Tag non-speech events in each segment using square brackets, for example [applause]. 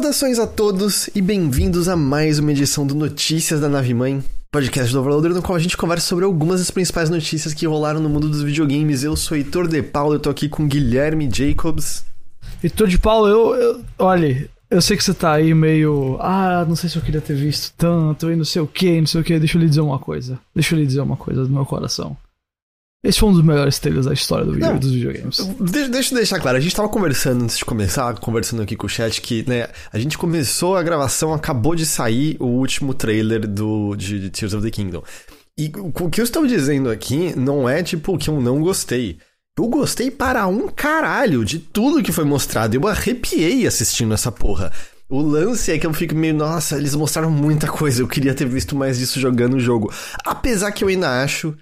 Saudações a todos e bem-vindos a mais uma edição do Notícias da Nave Mãe, podcast do Overloader, no qual a gente conversa sobre algumas das principais notícias que rolaram no mundo dos videogames. Eu sou Heitor De Paulo, eu tô aqui com Guilherme Jacobs. Heitor de Paulo, eu, eu. Olha, eu sei que você tá aí meio. Ah, não sei se eu queria ter visto tanto e não sei o que, não sei o que. Deixa eu lhe dizer uma coisa. Deixa eu lhe dizer uma coisa do meu coração. Esse foi um dos melhores trailers da história do video, Não, dos videogames. Deixa, deixa eu deixar claro, a gente tava conversando antes de começar, conversando aqui com o chat, que né, a gente começou a gravação, acabou de sair o último trailer do, de Tears of the Kingdom. E o que eu estou dizendo aqui não é tipo que eu não gostei. Eu gostei para um caralho de tudo que foi mostrado. Eu arrepiei assistindo essa porra. O lance é que eu fico meio, nossa, eles mostraram muita coisa. Eu queria ter visto mais disso jogando o jogo. Apesar que eu ainda acho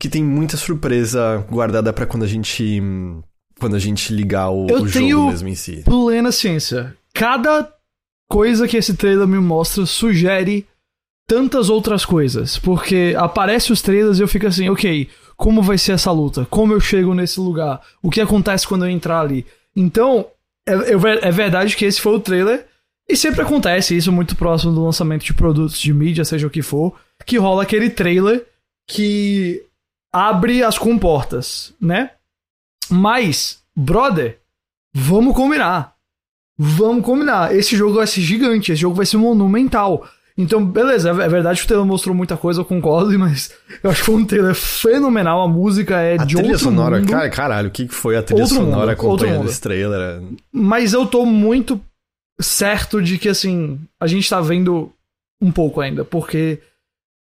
que tem muita surpresa guardada pra quando a gente. Quando a gente ligar o, Eu o jogo mesmo em si. Plena ciência. Cada coisa que esse trailer me mostra sugere tantas outras coisas. Porque aparece os trailers e eu fico assim, ok, como vai ser essa luta? Como eu chego nesse lugar? O que acontece quando eu entrar ali? Então, é- é verdade que esse foi o trailer. E sempre acontece isso muito próximo do lançamento de produtos de mídia, seja o que for, que rola aquele trailer que abre as comportas, né? Mas, brother, vamos combinar. Vamos combinar. Esse jogo vai ser gigante, esse jogo vai ser monumental. Então, beleza, é verdade que o trailer mostrou muita coisa, eu concordo, [laughs] mas eu acho que foi um trailer fenomenal. A música é A de trilha outro sonora, mundo. cara, caralho, o que foi a trilha Outro mundo, sonora outro acompanhando mundo. esse trailer? Mas eu tô muito certo de que, assim, a gente tá vendo um pouco ainda, porque.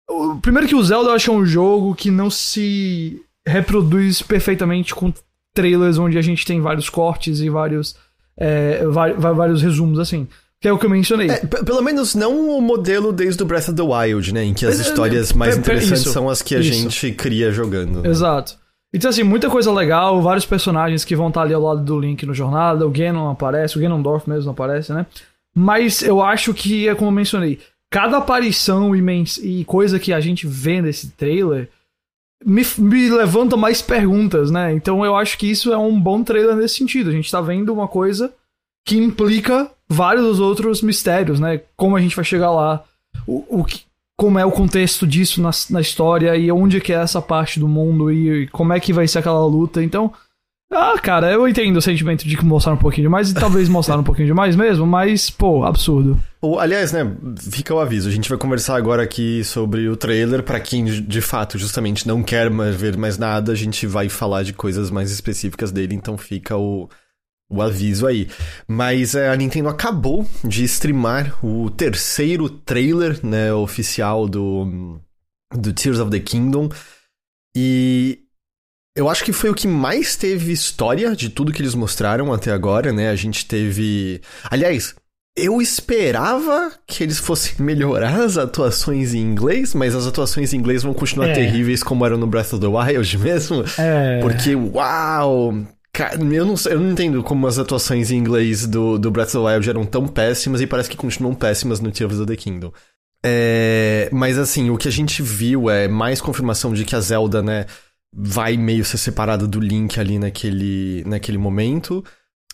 O- Primeiro que o Zelda eu acho é um jogo que não se reproduz perfeitamente com trailers onde a gente tem vários cortes e vários. é, vários resumos, assim. Que é o que eu mencionei. É, pelo menos não o modelo desde o Breath of the Wild, né? Em que as É, histórias é, mais é, interessantes isso, são as que a isso. gente cria jogando. né? Exato. Então, assim, muita coisa legal, vários personagens que vão estar ali ao lado do Link no jornada, o Ganon aparece, o Ganondorf mesmo aparece, né? Mas eu acho que, é como eu mencionei, cada aparição e, coisa que a gente vê nesse trailer me, me levanta mais perguntas, né? Então eu acho que isso é um bom trailer nesse sentido. A gente tá vendo uma coisa que implica vários outros mistérios, né? Como a gente vai chegar lá, o, o que, como é o contexto disso na, na história e onde que é essa parte do mundo e, e como é que vai ser aquela luta. Então, ah, cara, eu entendo o sentimento de que mostraram um pouquinho demais e talvez mostraram um pouquinho demais mesmo, mas, pô, absurdo. Aliás, né, fica o aviso. A gente vai conversar agora aqui sobre o trailer. Pra quem de- de fato justamente não quer mais ver mais nada, a gente vai falar de coisas mais específicas dele, então fica o, o aviso aí. Mas é, a Nintendo acabou de streamar o terceiro trailer né, oficial do, do Tears of the Kingdom. E eu acho que foi o que mais teve história de tudo que eles mostraram até agora, né? A gente teve. Aliás, eu esperava que eles fossem [laughs] melhorar as atuações em inglês, mas as atuações em inglês vão continuar É. terríveis como eram no Breath of the Wild [laughs] mesmo. É. Porque, uau! Cara, eu não, eu não entendo como as atuações em inglês do, do Breath of the Wild eram tão péssimas e parece que continuam péssimas no Tears of the Kingdom. É, mas assim, o que a gente viu é mais confirmação de que a Zelda, né, vai meio ser separada do Link ali naquele, naquele momento.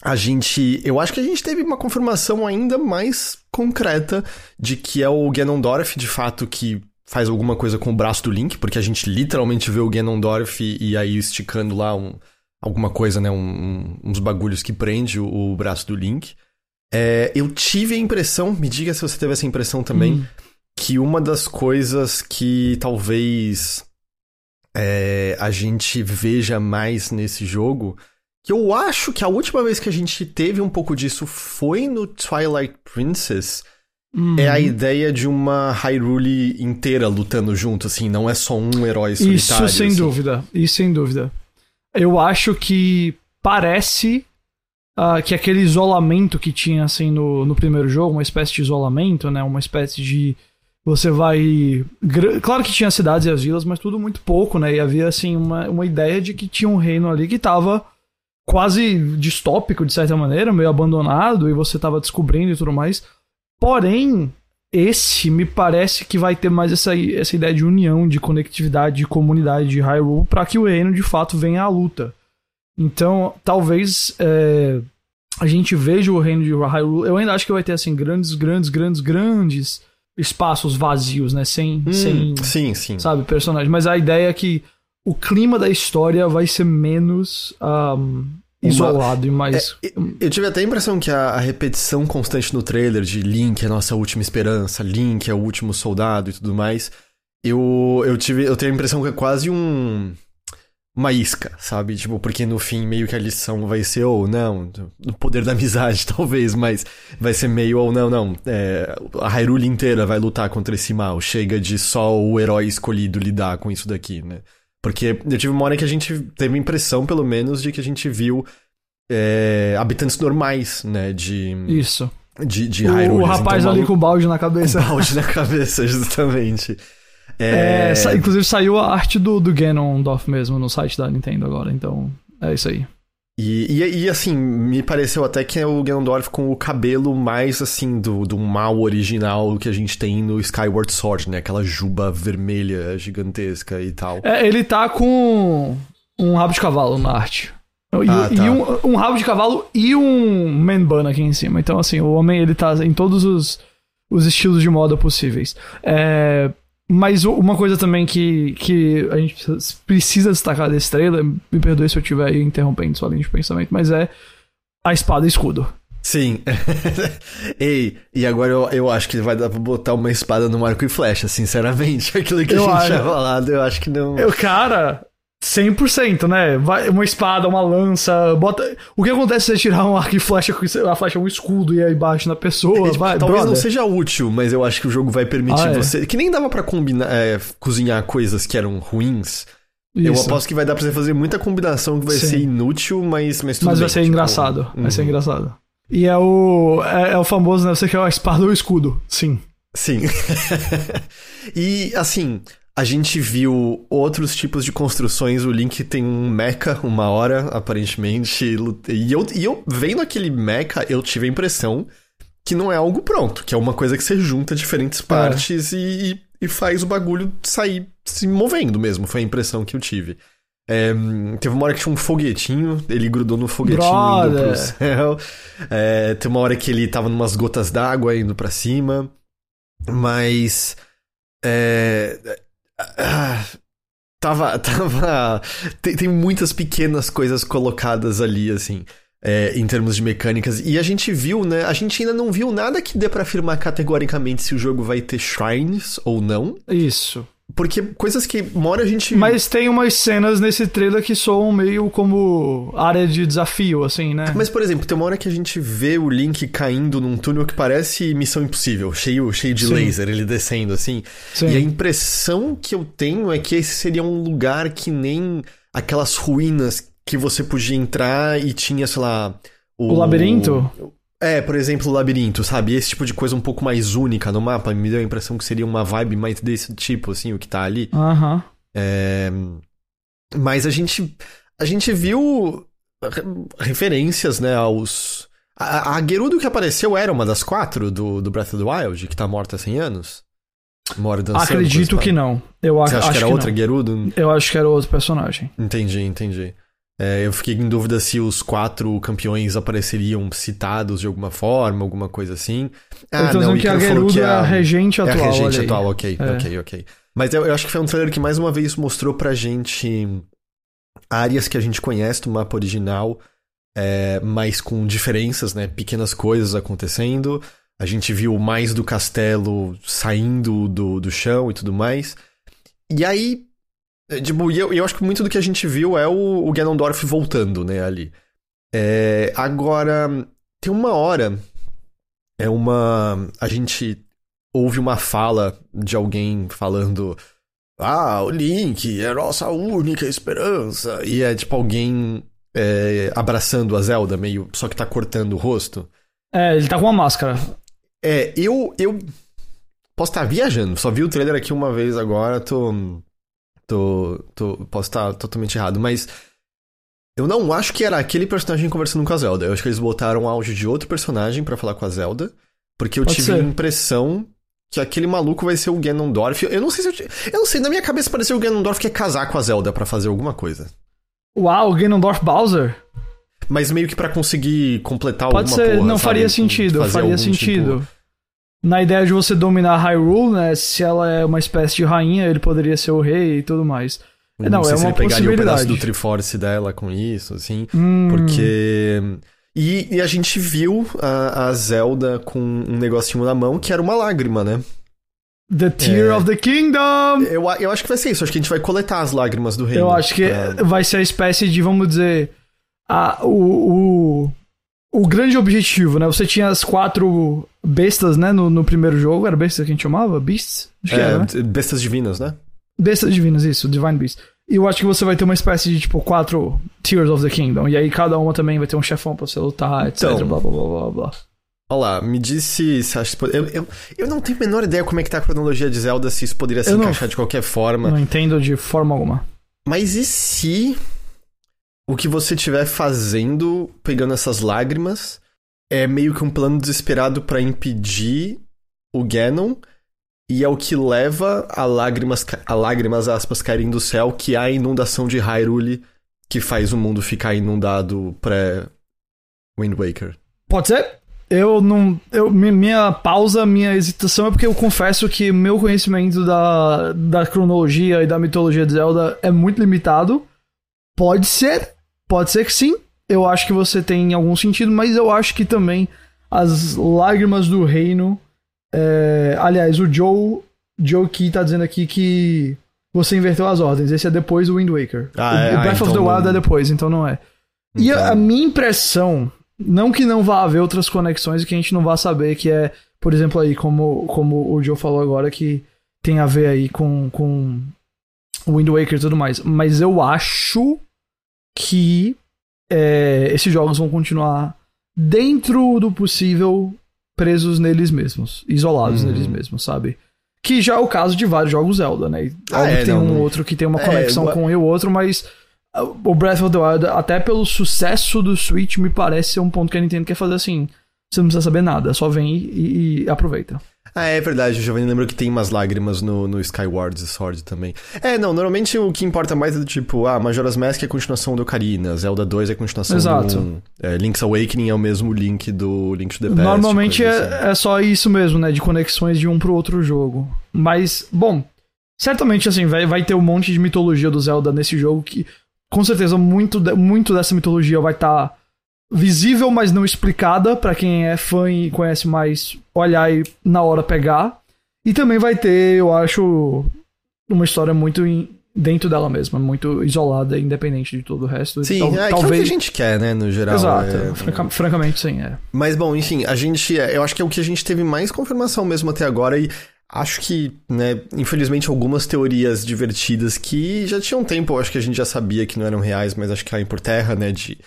A gente. Eu acho que a gente teve uma confirmação ainda mais concreta de que é o Ganondorf, de fato, que faz alguma coisa com o braço do Link, porque a gente literalmente vê o Ganondorf e, e aí esticando lá um, alguma coisa, né? um- uns bagulhos que prende o, o braço do Link. É, eu tive a impressão, me diga se você teve essa impressão também, Hum. que uma das coisas que talvez é, a gente veja mais nesse jogo, que eu acho que a última vez que a gente teve um pouco disso foi no Twilight Princess, Hum. é a ideia de uma Hyrule inteira lutando junto, assim, não é só um herói solitário. Isso sem assim. dúvida, isso sem dúvida. Eu acho que parece ah, que aquele isolamento que tinha assim no, no primeiro jogo, uma espécie de isolamento, né? Uma espécie de você vai. Claro que tinha cidades e as vilas, mas tudo muito pouco, né? E havia assim uma, uma ideia de que tinha um reino ali que tava quase distópico de certa maneira, meio abandonado e você tava descobrindo e tudo mais. Porém, esse me parece que vai ter mais essa, essa ideia de união, de conectividade, de comunidade de Hyrule para que o reino de fato venha à luta. Então, talvez é, a gente veja o reino de Hyrule, eu ainda acho que vai ter assim grandes, grandes, grandes, grandes espaços vazios, né? Sem, Hum, sem sim, sim. sabe, personagem. Mas a ideia é que o clima da história vai ser menos ahm, isolado e mais. É, Eu tive até a impressão que a, a repetição constante no trailer de Link é a nossa última esperança, Link é o último soldado e tudo mais. Eu, eu tive. Eu tenho a impressão que é quase um. Uma isca, sabe? Tipo, porque no fim meio que a lição vai ser ou não, no poder da amizade [laughs] talvez, mas vai ser meio ou não, não. É, a Hyrule inteira vai lutar contra esse mal, chega de só o herói escolhido lidar com isso daqui, né? Porque eu tive uma hora que a gente teve a impressão, pelo menos, de que a gente viu é, habitantes normais, né? De, Isso. de, de O, Hyrule. o rapaz ali com o balde na cabeça. [laughs] balde na cabeça, [laughs] justamente. É, sa- inclusive saiu a arte do, do Ganondorf mesmo no site da Nintendo agora, então é isso aí. E, e, e, assim, me pareceu até que é o Ganondorf com o cabelo mais assim do, do mal original que a gente tem no Skyward Sword, né? Aquela juba vermelha gigantesca e tal. É, ele tá com um rabo de cavalo na arte. E, Ah, e tá. um, um rabo de cavalo e um man bun aqui em cima. Então, assim, o homem ele tá em todos os, os estilos de moda possíveis. É, mas uma coisa também que, que a gente precisa- destacar desse trailer, me perdoe se eu estiver interrompendo sua linha de pensamento, mas é a espada e escudo. Sim. [laughs] Ei, e agora eu, eu acho que vai dar pra botar uma espada no arco e flecha, sinceramente. [laughs] Aquilo que Eu a gente acho. tinha falado, eu acho que não. Eu, cara, 100%, né? Vai, uma espada, uma lança, bota... O que acontece se você tirar um arco e flecha, a flecha é um escudo e aí bate na pessoa, É, tipo, vai, talvez não brother. seja útil, mas eu acho que o jogo vai permitir Ah, é. você. Que nem dava pra combinar, é, cozinhar coisas que eram ruins. Eu Isso. aposto que vai dar pra você fazer muita combinação que vai Sim. ser inútil, mas, mas tudo Mas bem, vai ser tipo, engraçado, uhum. vai ser engraçado. E é o, é, é o famoso, né? Você quer a espada ou o escudo? Sim. Sim. [laughs] e assim, a gente viu outros tipos de construções. O Link tem um mecha uma hora, aparentemente. E eu, e eu vendo aquele mecha, eu tive a impressão que não é algo pronto, que é uma coisa que você junta diferentes partes e, e faz o bagulho sair se movendo mesmo. Foi a impressão que eu tive. É, teve uma hora que tinha um foguetinho, ele grudou no foguetinho indo pro Brother. céu. É, tem uma hora que ele tava numas gotas d'água indo pra cima. Mas. É. Tava. [laughs] tava tem, tem muitas pequenas coisas colocadas ali, assim. é, em termos de mecânicas. E a gente viu, né? A gente ainda não viu nada que dê pra afirmar categoricamente se o jogo vai ter shrines ou não. Isso. Porque coisas que uma hora a gente. Mas tem umas cenas nesse trailer que soam meio como área de desafio, assim, né? Mas, por exemplo, tem uma hora que a gente vê o Link caindo num túnel que parece Missão Impossível, cheio, cheio de Sim. laser, ele descendo assim. Sim. E a impressão que eu tenho é que esse seria um lugar que nem aquelas ruínas que você podia entrar e tinha, sei lá. O labirinto? É, por exemplo, o labirinto, sabe? Esse tipo de coisa um pouco mais única no mapa. Me deu a impressão que seria uma vibe mais desse tipo, assim, o que tá ali. Aham. É, Mas a gente, a gente viu re- referências, né, aos... A, a Gerudo que apareceu era uma das quatro do, do Breath of the Wild, que tá morta há 100 anos? Mora dançando Acredito que não. Eu Você acho, acha acho que era que outra não. Gerudo? Eu acho que era outro personagem. Entendi, entendi. É, eu fiquei em dúvida se os quatro campeões apareceriam citados de alguma forma, alguma coisa assim. eu tô dizendo que a Ícaro falou que é a regente É atual. a regente atual, ok, É. ok, ok. Mas eu, eu acho que foi um trailer que mais uma vez mostrou pra gente áreas que a gente conhece do mapa original, é, mas com diferenças, né? Pequenas coisas acontecendo. A gente viu mais do castelo saindo do, do chão e tudo mais. E aí, é, tipo, e eu, eu acho que muito do que a gente viu é o, o Ganondorf voltando, né, ali. É, agora, tem uma hora, é uma... A gente ouve uma fala de alguém falando ah, o Link é a nossa única esperança. E é tipo alguém é, abraçando a Zelda, meio. Só que tá cortando o rosto. É, ele tá com uma máscara. É, eu. eu posso estar viajando, só vi o trailer aqui uma vez agora, tô. Tô, tô posso estar totalmente errado, mas. Eu não acho que era aquele personagem conversando com a Zelda. Eu acho que eles botaram áudio de outro personagem pra falar com a Zelda. Porque eu Pode tive a ser. impressão que aquele maluco vai ser o Ganondorf. Eu não sei se eu. Eu não sei, na minha cabeça pareceu o Ganondorf quer casar com a Zelda pra fazer alguma coisa. Uau, Ganondorf Bowser? Mas meio que para conseguir completar Pode alguma ser, porra, não sabe? faria sentido, Fazer faria algum sentido. tipo- Na ideia de você dominar Hyrule, né? Se ela é uma espécie de rainha, ele poderia ser o rei e tudo mais. Não, sei é se uma ele pegaria o pedaço do Triforce dela com isso, assim. Hum, Porque. E, e a gente viu a, a Zelda com um negocinho na mão que era uma lágrima, né? The Tear É. of the Kingdom! Eu, eu acho que vai ser isso. Acho que a gente vai coletar as lágrimas do reino. Eu acho que pra- vai ser a espécie de, vamos dizer, a, o, o, o grande objetivo, né? Você tinha as quatro bestas, né? No, no primeiro jogo. Era bestas que a gente chamava? Beasts? Acho que É, era, né? bestas divinas, né? Bestas divinas, isso, Divine Beast. E eu acho que você vai ter uma espécie de, tipo, quatro Tears of the Kingdom. E aí cada uma também vai ter um chefão pra você lutar, etc. Então. blá, blá, blá, blá, blá. Olha lá, me disse se acha que. pode- Eu, eu, eu não tenho a menor ideia como é que tá a cronologia de Zelda, se isso poderia se Eu não- encaixar de qualquer forma. Não entendo de forma alguma. Mas e se o que você estiver fazendo, pegando essas lágrimas, é meio que um plano desesperado pra impedir o Ganon e é o que leva a lágrimas, a lágrimas aspas caírem do céu, que é a inundação de Hyrule que faz o mundo ficar inundado pré Wind Waker. Pode ser? Eu não. Eu, mi- minha pausa, minha hesitação é porque eu confesso que meu conhecimento da, da cronologia e da mitologia de Zelda é muito limitado. Pode ser, pode ser que sim. Eu acho que você tem algum sentido, mas eu acho que também as lágrimas do reino. é, aliás, o Joe, Joe Key tá dizendo aqui que você inverteu as ordens. Esse é depois do Wind Waker. Ah, o, é? o Ah, Breath of então the Wild não- é depois, então não é. E a, Então- a minha impressão, não que não vá haver outras conexões e que a gente não vá saber, que é, por exemplo, aí, como, como o Joe falou agora, que tem a ver aí com, com o Wind Waker e tudo mais. Mas eu acho que é, esses jogos vão continuar dentro do possível presos neles mesmos, isolados Uhum. neles mesmos, sabe? Que já é o caso de vários jogos Zelda, né? Ah, é, tem não, um não- outro que tem uma É, conexão igual- com o outro, mas uh, o Breath of the Wild, até pelo sucesso do Switch, me parece ser um ponto que a Nintendo quer fazer assim. Você não precisa saber nada, só vem e, e aproveita. Ah, é verdade, o Giovanni lembrou que tem umas lágrimas no, no Skyward Sword também. É, não, normalmente o que importa mais é do tipo, ah, Majora's Mask é a continuação do Ocarina, Zelda 2 é a continuação Exato. do 1, é, Link's Awakening é o mesmo Link do Link to the Past. Normalmente coisa assim. é, é só isso mesmo, né? De conexões de um pro outro jogo. Mas, bom, certamente assim, vai, vai ter um monte de mitologia do Zelda nesse jogo que, com certeza, muito, de- muito dessa mitologia vai estar visível, mas não explicada pra quem é fã e conhece mais olhar e na hora pegar. E também vai ter, eu acho, uma história muito em- dentro dela mesma, muito isolada, independente de todo o resto. Sim, Tal- é, que é o que a talvez. gente quer, né, no geral. Exato, é- franca- francamente sim, é. Mas bom, enfim, a gente. Eu acho que é o que a gente teve mais confirmação mesmo até agora e. Acho que, né, infelizmente algumas teorias divertidas que já tinham tempo, eu acho que a gente já sabia que não eram reais, mas acho que caem por terra, né, de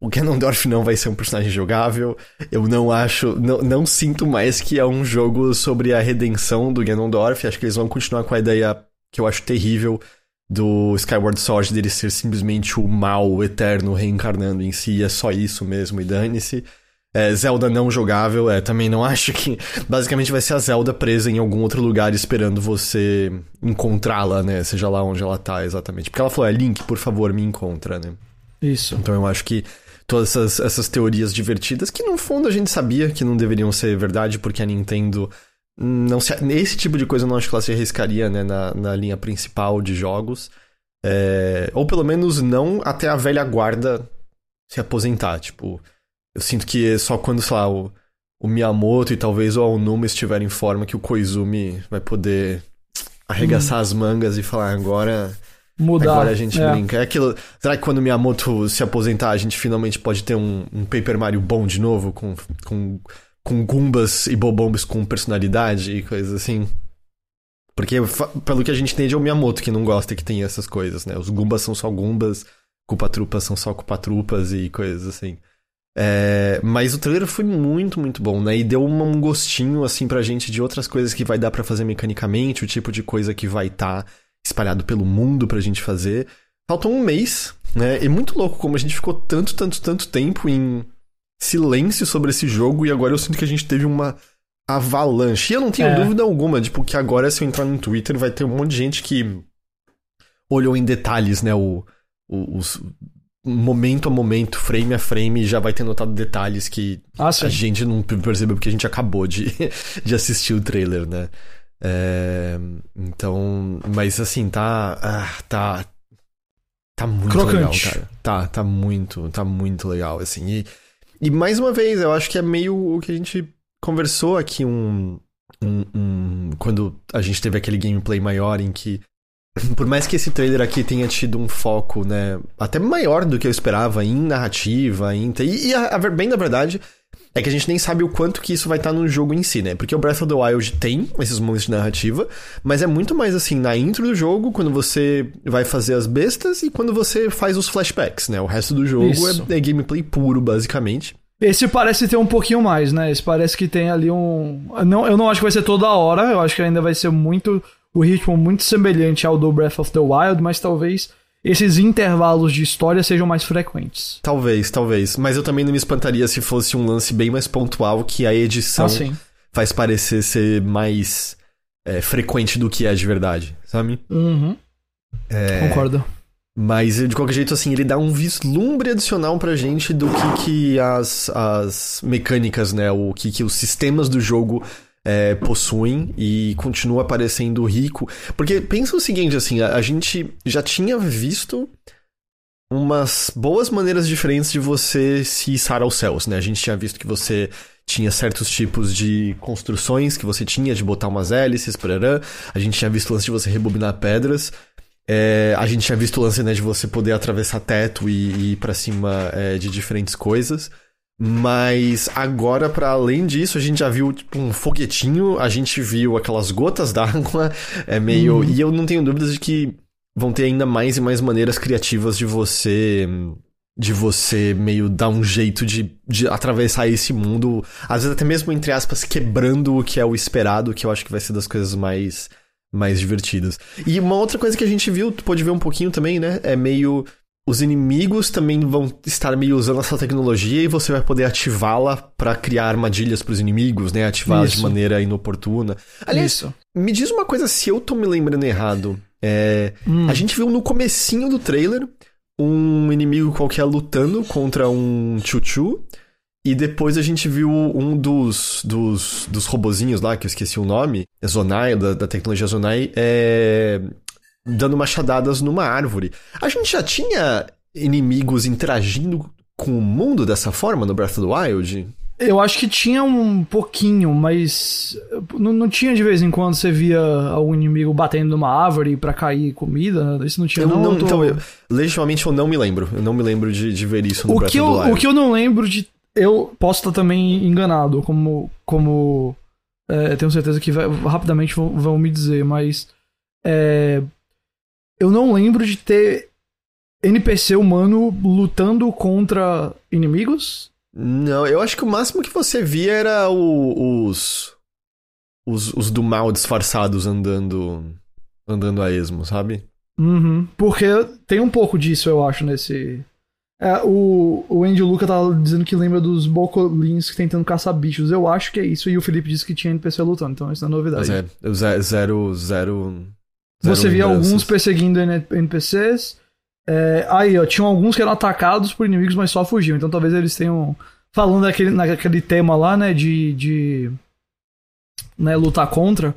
o Ganondorf não vai ser um personagem jogável. Eu não acho, não, não sinto mais que é um jogo sobre a redenção do Ganondorf. Acho que eles vão continuar com a ideia que eu acho terrível do Skyward Sword dele ser simplesmente o mal eterno reencarnando em si, é só isso mesmo e dane-se. É, Zelda não jogável, é, também não [laughs] acho que. Basicamente vai ser a Zelda presa em algum outro lugar esperando você encontrá-la, né? Seja lá onde ela tá exatamente. Porque ela falou, é Link, por favor, me encontra, né? Isso. Então eu acho que todas essas, essas teorias divertidas, que no fundo a gente sabia que não deveriam ser verdade, porque a Nintendo. Não se, esse tipo de coisa eu não acho que ela se arriscaria né, na, na linha principal de jogos. É, ou pelo menos não até a velha guarda se aposentar. Tipo, eu sinto que só quando, sei lá, o, o Miyamoto e talvez o Aonuma estiverem em forma que o Koizumi vai poder arregaçar as mangas e falar agora Mudar. Agora a gente é. brinca. É aquilo. Será que quando o Miyamoto se aposentar, a gente finalmente pode ter um, um Paper Mario bom de novo? Com, com, com Gumbas e Bobombs com personalidade e coisas assim? Porque, pelo que a gente entende, é o Miyamoto que não gosta que tem essas coisas, né? Os Gumbas são só Gumbas, Culpa-Trupas são só Culpa-Trupas e coisas assim. É, mas o trailer foi muito, muito bom, né? E deu um gostinho, assim, pra gente de outras coisas que vai dar pra fazer mecanicamente, o tipo de coisa que vai estar espalhado pelo mundo pra gente fazer. Faltou um mês, né? E muito louco como a gente ficou tanto, tanto, tanto tempo em silêncio sobre esse jogo e agora eu sinto que a gente teve uma avalanche. E eu não tenho É. dúvida alguma, tipo, que agora se eu entrar no Twitter vai ter um monte de gente que olhou em detalhes, né, o, o- os momento a momento, frame a frame, já vai ter notado detalhes que Ah, a gente não percebeu porque a gente acabou de, [laughs] de assistir o trailer, né? É, então, mas assim, tá. ah, tá. Tá muito Crocante. legal, cara. Tá, tá muito, tá muito legal, assim. E, e mais uma vez, eu acho que é meio o que a gente conversou aqui um, um, um- Quando a gente teve aquele gameplay maior em que. [clears throat] Por mais que esse trailer aqui tenha tido um foco, né? Até maior do que eu esperava em narrativa, em. E, e a, a bem da verdade. É que a gente nem sabe o quanto que isso vai estar no jogo em si, né? Porque o Breath of the Wild tem esses momentos de narrativa, mas é muito mais assim, na intro do jogo, quando você vai fazer as bestas e quando você faz os flashbacks, né? O resto do jogo é, é gameplay puro, basicamente. Esse parece ter um pouquinho mais, né? Esse parece que tem ali um. Não, eu não acho que vai ser toda hora, eu acho que ainda vai ser muito. O ritmo muito semelhante ao do Breath of the Wild, mas talvez esses intervalos de história sejam mais frequentes. Talvez, talvez. Mas eu também não me espantaria se fosse um lance bem mais pontual que a edição Ah, faz parecer ser mais é, frequente do que é de verdade, sabe? Uhum. É, Concordo. Mas de qualquer jeito, assim, ele dá um vislumbre adicional pra gente do que, que as, as mecânicas, né? O que, que os sistemas do jogo é, possuem e continua parecendo rico. Porque pensa o seguinte, assim, a, a gente já tinha visto umas boas maneiras diferentes de você se içar aos céus, né? A gente tinha visto que você tinha certos tipos de construções que você tinha de botar umas hélices, parará. A gente tinha visto o lance de você rebobinar pedras. É, a gente tinha visto o lance né, de você poder atravessar teto e, e ir pra cima é, de diferentes coisas. Mas agora, para além disso, a gente já viu tipo, um foguetinho, a gente viu aquelas gotas [laughs] d'água, é meio. Uhum. E eu não tenho dúvidas de que vão ter ainda mais e mais maneiras criativas de você. De você meio dar um jeito de, de atravessar esse mundo. Às vezes até mesmo, entre aspas, quebrando o que é o esperado, que eu acho que vai ser das coisas mais mais divertidas. E uma outra coisa que a gente viu, tu pode ver um pouquinho também, né? É meio. Os inimigos também vão estar meio usando essa tecnologia e você vai poder ativá-la pra criar armadilhas pros inimigos, né? Ativá-las de maneira inoportuna. Aliás, Isso. me diz uma coisa se eu tô me lembrando errado. É, Hum. A gente viu no comecinho do trailer um inimigo qualquer lutando contra um Chuchu. E depois a gente viu um dos, dos, dos robozinhos lá, que eu esqueci o nome, é Zonai, da, da tecnologia Zonai, é, dando machadadas numa árvore. A gente já tinha inimigos interagindo com o mundo dessa forma no Breath of the Wild? Eu acho que tinha um pouquinho, mas não, não tinha de vez em quando você via algum inimigo batendo numa árvore pra cair comida. Isso não tinha Eu não. não, eu tô- então, eu, legitimamente eu não me lembro. Eu não me lembro de, de ver isso no o Breath que, of eu, the Wild. o que eu não lembro de. Eu posso estar também enganado, como. como é, tenho certeza que vai- rapidamente vão, vão me dizer, mas. é, eu não lembro de ter NPC humano lutando contra inimigos. Não, eu acho que o máximo que você via era o- os, os. Os do mal disfarçados andando. Andando a esmo, sabe? Uhum, porque tem um pouco disso, eu acho, nesse. É, o, o Andy Luca tava dizendo que lembra dos Bocolins tentando caçar bichos. Eu acho que é isso, e o Felipe disse que tinha NPC lutando, então isso não é novidade. Zero, zero, zero. Você via lembranças. alguns perseguindo NPCs. É, aí, ó, tinham alguns que eram atacados por inimigos, mas só fugiam. Então talvez eles tenham. Falando daquele, naquele tema lá, né, de. de né, lutar contra.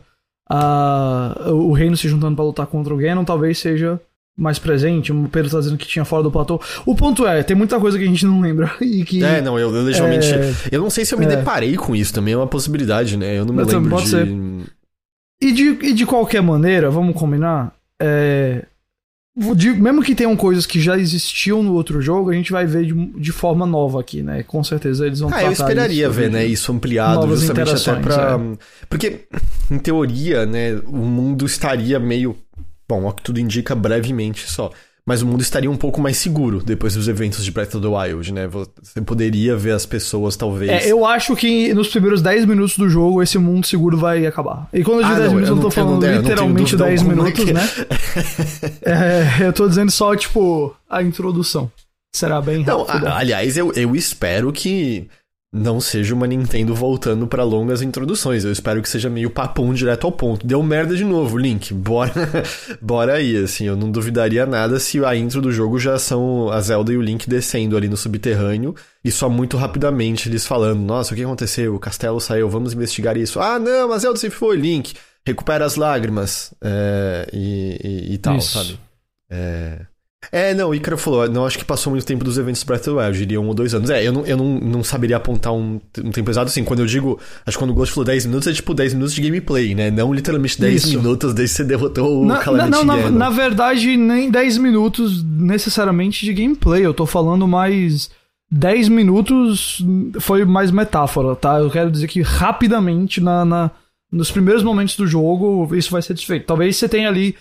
a- o reino se juntando pra lutar contra o Ganon, talvez seja mais presente. O Pedro tá dizendo que tinha fora do platô. O ponto é, tem muita coisa que a gente não lembra. [laughs] E que. É, não, eu, eu legitimamente. É. Eu não sei se eu me É. deparei com isso também, é uma possibilidade, né? Eu não me lembro de. ser. E de, e de qualquer maneira, vamos combinar, é, de- mesmo que tenham coisas que já existiam no outro jogo, a gente vai ver de, de forma nova aqui, né? Com certeza eles vão Ah, eu esperaria isso ver, de- né, isso ampliado, justamente até pra. é. Porque, em teoria, né, o mundo estaria meio. Bom, ao que tudo indica brevemente só. Mas o mundo estaria um pouco mais seguro depois dos eventos de Breath of the Wild, né? Você poderia ver as pessoas, talvez. É, eu acho que nos primeiros 10 minutos do jogo esse mundo seguro vai acabar. E quando eu digo Ah, 10 não, minutos, eu não tô não falando não literalmente dúvida 10 alguma minutos, né? [laughs] É, eu tô dizendo só, tipo, a introdução. Será bem Não, rápida. a- aliás, eu, eu espero que não seja uma Nintendo voltando para longas introduções. Eu espero que seja meio papum direto ao ponto. Deu merda de novo, Link. Bora, [laughs] bora aí, assim. Eu não duvidaria nada se a intro do jogo já são a Zelda e o Link descendo ali no subterrâneo e só muito rapidamente eles falando: Nossa, o que aconteceu? O castelo saiu, vamos investigar isso. Ah, não, a Zelda se foi, Link. Recupera as lágrimas. É, e, e, e, tal, isso. sabe? É. É, não, o Icaro falou, não acho que passou muito tempo dos eventos Breath of the Wild, diria um ou dois anos. É, eu não, eu não, não saberia apontar um, um tempo exato, assim, quando eu digo, acho que quando o Ghost falou 10 minutos, é tipo 10 minutos de gameplay, né? Não literalmente 10 Isso. minutos desde que você derrotou na, o Calamity Não, na, na, verdade, nem 10 minutos necessariamente de gameplay, eu tô falando mais... 10 minutos foi mais metáfora, tá? Eu quero dizer que rapidamente, na, na nos primeiros momentos do jogo, isso vai ser desfeito. Talvez você tenha ali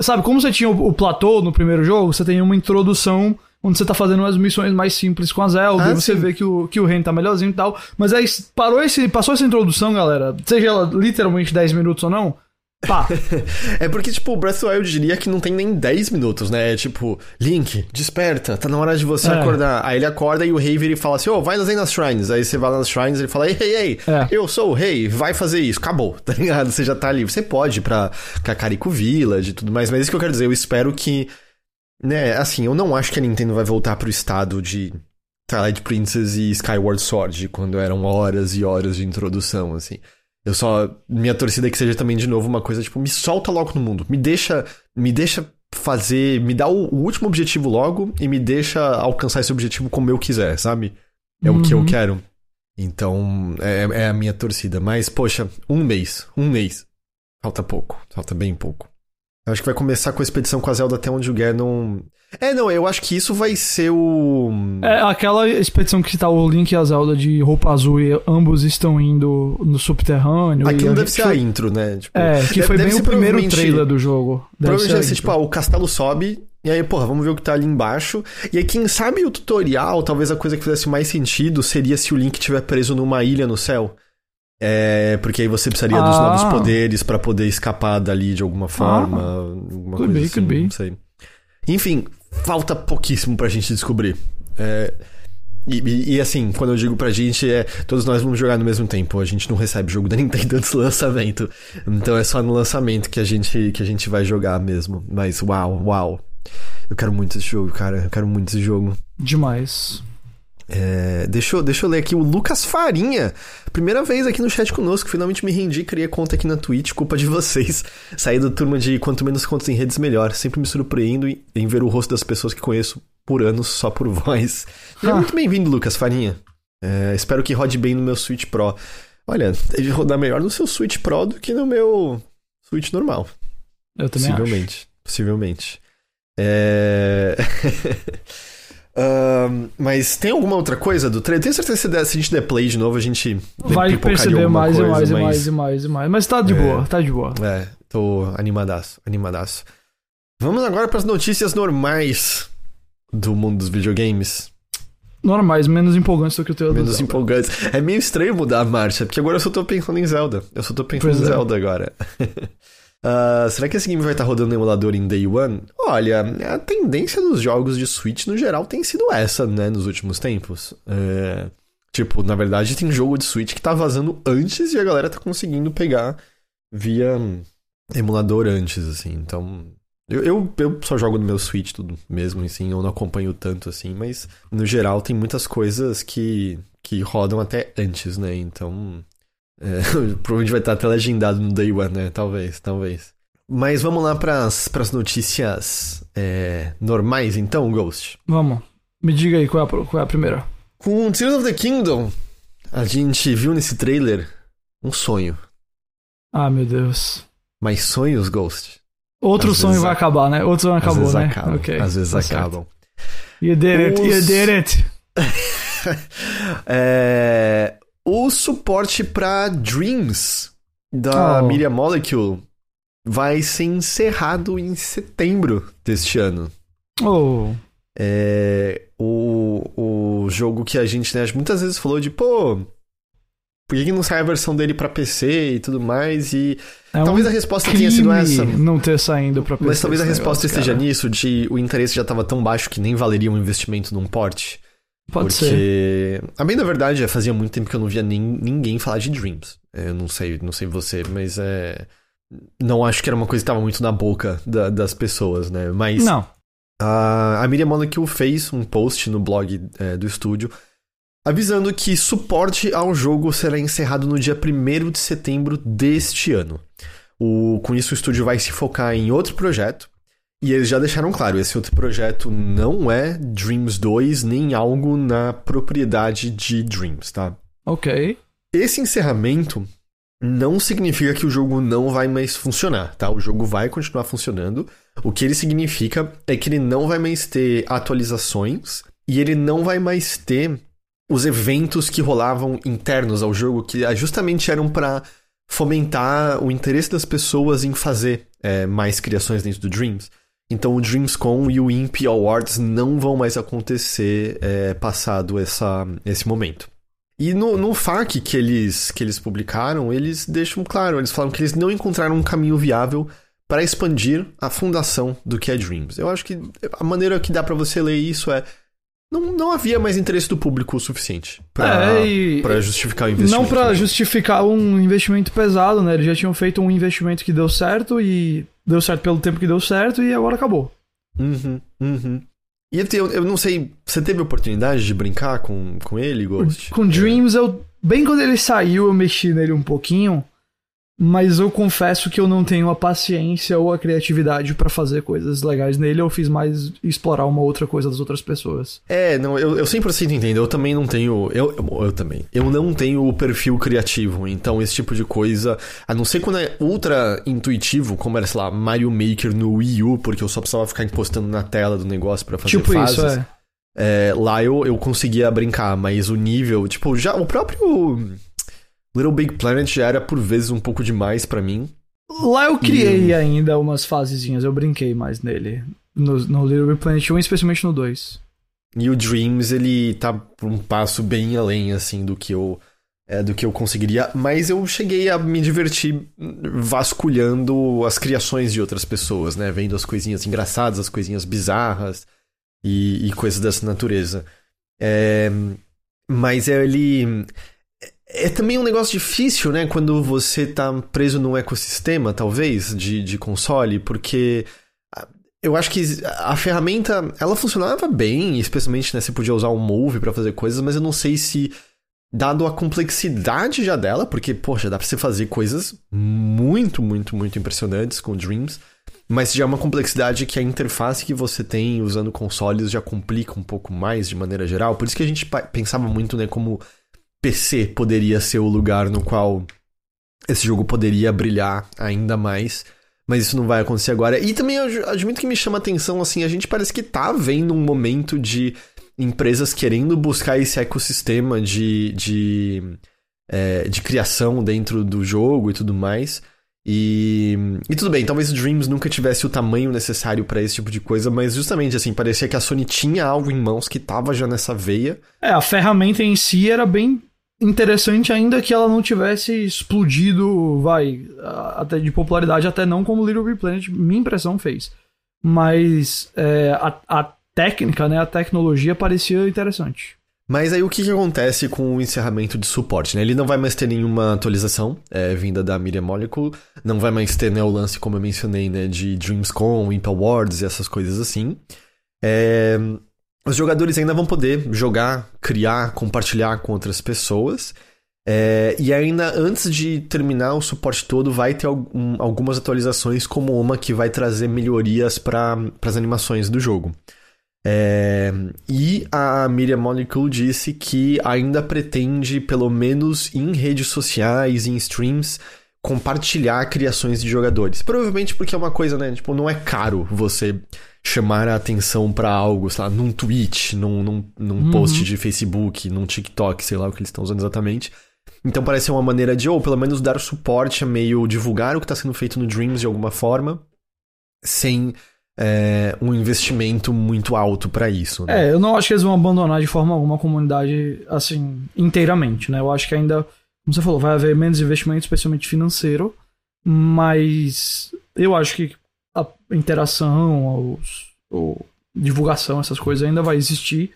Sabe, como você tinha o, o platô no primeiro jogo, você tem uma introdução onde você tá fazendo umas missões mais simples com a Zelda, ah, e você sim. vê que o, que o Ren tá melhorzinho e tal. Mas aí parou esse, passou essa introdução, galera, seja ela literalmente 10 minutos ou não, Pá. [laughs] é porque, tipo, o Breath of the Wild diria que não tem nem 10 minutos, né? É tipo, Link, desperta, tá na hora de você é. acordar. Aí ele acorda e o rei vira e fala assim: Ô, oh, vai nas, nas shrines. Aí você vai nas shrines e ele fala: Ei, ei, ei, é. eu sou o rei, vai fazer isso. Acabou, [laughs] tá ligado? Você já tá ali. Você pode ir pra Kakariko Village e tudo mais, mas é isso que eu quero dizer. Eu espero que. Né, assim, eu não acho que a Nintendo vai voltar pro estado de Twilight Princess e Skyward Sword, quando eram horas e horas de introdução, assim. Eu só. Minha torcida é que seja também, de novo, uma coisa tipo, me solta logo no mundo. Me deixa. Me deixa fazer. Me dá o, o último objetivo logo e me deixa alcançar esse objetivo como eu quiser, sabe? É uhum. o que eu uhum. quero. Então, é, é a minha torcida. Mas, poxa, um mês. Um mês. Falta pouco. Falta bem pouco. Eu acho que vai começar com a expedição com a Zelda até onde o Ganon. É, não, eu acho que isso vai ser o. É aquela expedição que tá o Link e a Zelda de roupa azul e ambos estão indo no subterrâneo. Aquilo deve ser a intro, né? Tipo, é, que foi bem o primeiro trailer do jogo. Deve provavelmente deve ser, tipo, ah, o castelo sobe, e aí, porra, vamos ver o que tá ali embaixo. E aí, quem sabe o tutorial, talvez a coisa que fizesse mais sentido seria se o Link estiver preso numa ilha no céu. É, porque aí você precisaria ah. dos novos ah. poderes para poder escapar dali de alguma forma. Ah. Alguma could coisa be, assim, não sei. Enfim, falta pouquíssimo pra gente descobrir. É, e, e, e, assim, quando eu digo pra gente, é todos nós vamos jogar no mesmo tempo. A gente não recebe jogo da [laughs] Nintendo antes do lançamento. Então é só no lançamento que a gente, que a gente vai jogar mesmo. Mas uau, uau. Eu quero muito esse jogo, cara. Eu quero muito esse jogo. Demais. É, deixa, eu, deixa eu ler aqui o Lucas Farinha. Primeira vez aqui no chat conosco. Finalmente me rendi, criei conta aqui na Twitch. Culpa de [laughs] vocês. Saí da turma de quanto menos contas em redes, melhor. Sempre me surpreendo em ver o rosto das pessoas que conheço por anos só por [laughs] voz. Ah. muito bem-vindo, Lucas Farinha. É, espero que rode bem no meu Switch Pro. Olha, deve rodar melhor no seu Switch Pro do que no meu Switch normal. Eu também Possivelmente. Acho. Possivelmente. É. [laughs] Uh, mas tem alguma outra coisa do trailer? Tenho certeza que se a gente der play de novo, a gente vai perceber mais coisa, e mais mas... e mais e mais e mais. Mas tá de é, boa, tá de boa. É, tô animadaço, animadaço. Vamos agora para as notícias normais do mundo dos videogames. Normais, menos empolgantes do que o teu Menos empolgantes. É meio estranho mudar a marcha, porque agora eu só tô pensando em Zelda. Eu só tô pensando pois em é. Zelda agora. [laughs] Uh, será que esse game vai estar rodando no emulador em Day One? Olha, a tendência dos jogos de Switch no geral tem sido essa, né, nos últimos tempos. É, tipo, na verdade tem jogo de Switch que tá vazando antes e a galera tá conseguindo pegar via emulador antes, assim. Então, eu, eu, eu, só jogo no meu Switch tudo mesmo, assim, eu não acompanho tanto, assim, mas no geral tem muitas coisas que, que rodam até antes, né? Então, é, [laughs] provavelmente vai estar até legendado no Day One, né? Talvez, talvez. Mas vamos lá para as notícias é, normais, então, Ghost? Vamos. Me diga aí qual é a, qual é a primeira. Com Tears of the Kingdom, a gente viu nesse trailer um sonho. Ah, meu Deus. Mas sonhos, Ghost? Outro Às sonho vai acabar, né? Outro sonho acabou, né? Acabam. Okay, Às vezes tá acabam. You did it, Os... you did it. [laughs] é o suporte para Dreams da oh. Media Molecule vai ser encerrado em setembro deste ano. Oh. É, o, o jogo que a gente né, muitas vezes falou de, pô, por que, não sai a versão dele para PC e tudo mais? E é talvez um a resposta tenha sido essa. Não ter saindo pra PC. Mas talvez a resposta negócio, esteja cara. nisso, de o interesse já estava tão baixo que nem valeria um investimento num porte. Pode porque, ser. a bem da verdade, fazia muito tempo que eu não via nem, ninguém falar de Dreams. Eu não sei, não sei você, mas é. Não acho que era uma coisa que estava muito na boca da, das pessoas, né? Mas. Não. A, a Miriam Molecule fez um post no blog é, do estúdio avisando que suporte ao jogo será encerrado no dia 1 de setembro deste ano. O, com isso, o estúdio vai se focar em outro projeto. E eles já deixaram claro: esse outro projeto não é Dreams 2, nem algo na propriedade de Dreams, tá? Ok. Esse encerramento não significa que o jogo não vai mais funcionar, tá? O jogo vai continuar funcionando. O que ele significa é que ele não vai mais ter atualizações e ele não vai mais ter os eventos que rolavam internos ao jogo, que justamente eram para fomentar o interesse das pessoas em fazer é, mais criações dentro do Dreams. Então o DreamsCon e o Imp Awards não vão mais acontecer é, passado essa, esse momento. E no, no FAQ que eles, que eles publicaram, eles deixam claro, eles falam que eles não encontraram um caminho viável para expandir a fundação do que é Dreams. Eu acho que a maneira que dá para você ler isso é não, não havia mais interesse do público o suficiente para é, justificar o investimento. Não para justificar um investimento pesado, né? Eles já tinham feito um investimento que deu certo e deu certo pelo tempo que deu certo e agora acabou. Uhum, uhum. E eu, eu não sei, você teve oportunidade de brincar com, com ele, Ghost? Com Dreams, eu. Bem quando ele saiu, eu mexi nele um pouquinho. Mas eu confesso que eu não tenho a paciência ou a criatividade para fazer coisas legais nele. Eu fiz mais explorar uma outra coisa das outras pessoas. É, não, eu, eu 100% entendo. Eu também não tenho. Eu, eu, eu, também. Eu não tenho o perfil criativo. Então, esse tipo de coisa. A não ser quando é ultra intuitivo, como era, sei lá, Mario Maker no Wii U, porque eu só precisava ficar encostando na tela do negócio para fazer tipo fases. Isso, é. É, lá eu, eu conseguia brincar, mas o nível, tipo, já o próprio Little Big Planet já era por vezes um pouco demais para mim. Lá eu criei e... ainda umas fasezinhas, eu brinquei mais nele. No, no Little Big Planet 1, especialmente no 2. E o Dreams, ele tá por um passo bem além, assim, do que eu. É, do que eu conseguiria, mas eu cheguei a me divertir vasculhando as criações de outras pessoas, né? Vendo as coisinhas engraçadas, as coisinhas bizarras e, e coisas dessa natureza. É, mas ele é também um negócio difícil, né? Quando você tá preso num ecossistema, talvez, de, de console, porque ah, eu acho que a ferramenta, ela funcionava bem, especialmente, né? Você podia usar o Move para fazer coisas, mas eu não sei se, dado a complexidade já dela, porque, poxa, dá pra você fazer coisas muito, muito, muito impressionantes com Dreams, mas já é uma complexidade que a interface que você tem usando consoles já complica um pouco mais de maneira geral. Por isso que a gente pensava muito, né, como PC poderia ser o lugar no qual esse jogo poderia brilhar ainda mais. Mas isso não vai acontecer agora. E também admito que me chama atenção, assim, a gente parece que tá vendo um momento de empresas querendo buscar esse ecossistema de, de, é, de criação dentro do jogo e tudo mais. E, e tudo bem, talvez o Dreams nunca tivesse o tamanho necessário para esse tipo de coisa, mas justamente assim, parecia que a Sony tinha algo em mãos que tava já nessa veia. É, a ferramenta em si era bem interessante ainda que ela não tivesse explodido, vai, até de popularidade, até não como Little Big Planet, minha impressão fez. Mas é, a, a técnica, né, a tecnologia parecia interessante. Mas aí o que, que acontece com o encerramento de suporte? Né? Ele não vai mais ter nenhuma atualização é, vinda da Media Molecule, não vai mais ter né, o lance, como eu mencionei, né, de DreamsCon, Imp Awards e essas coisas assim. É, os jogadores ainda vão poder jogar, criar, compartilhar com outras pessoas. É, e ainda antes de terminar o suporte todo, vai ter algum, algumas atualizações, como uma que vai trazer melhorias para as animações do jogo. É, e a Miriam Molecule disse que ainda pretende, pelo menos em redes sociais, em streams, compartilhar criações de jogadores. Provavelmente porque é uma coisa, né? Tipo, não é caro você chamar a atenção para algo, sei lá, num tweet, num, num, num uhum. post de Facebook, num TikTok, sei lá o que eles estão usando exatamente. Então parece uma maneira de, ou pelo menos dar suporte a meio divulgar o que está sendo feito no Dreams de alguma forma, sem é, um investimento muito alto para isso. Né? É, eu não acho que eles vão abandonar de forma alguma a comunidade assim, inteiramente, né? Eu acho que ainda, como você falou, vai haver menos investimento, especialmente financeiro, mas eu acho que a interação, o, divulgação, essas coisas ainda vai existir.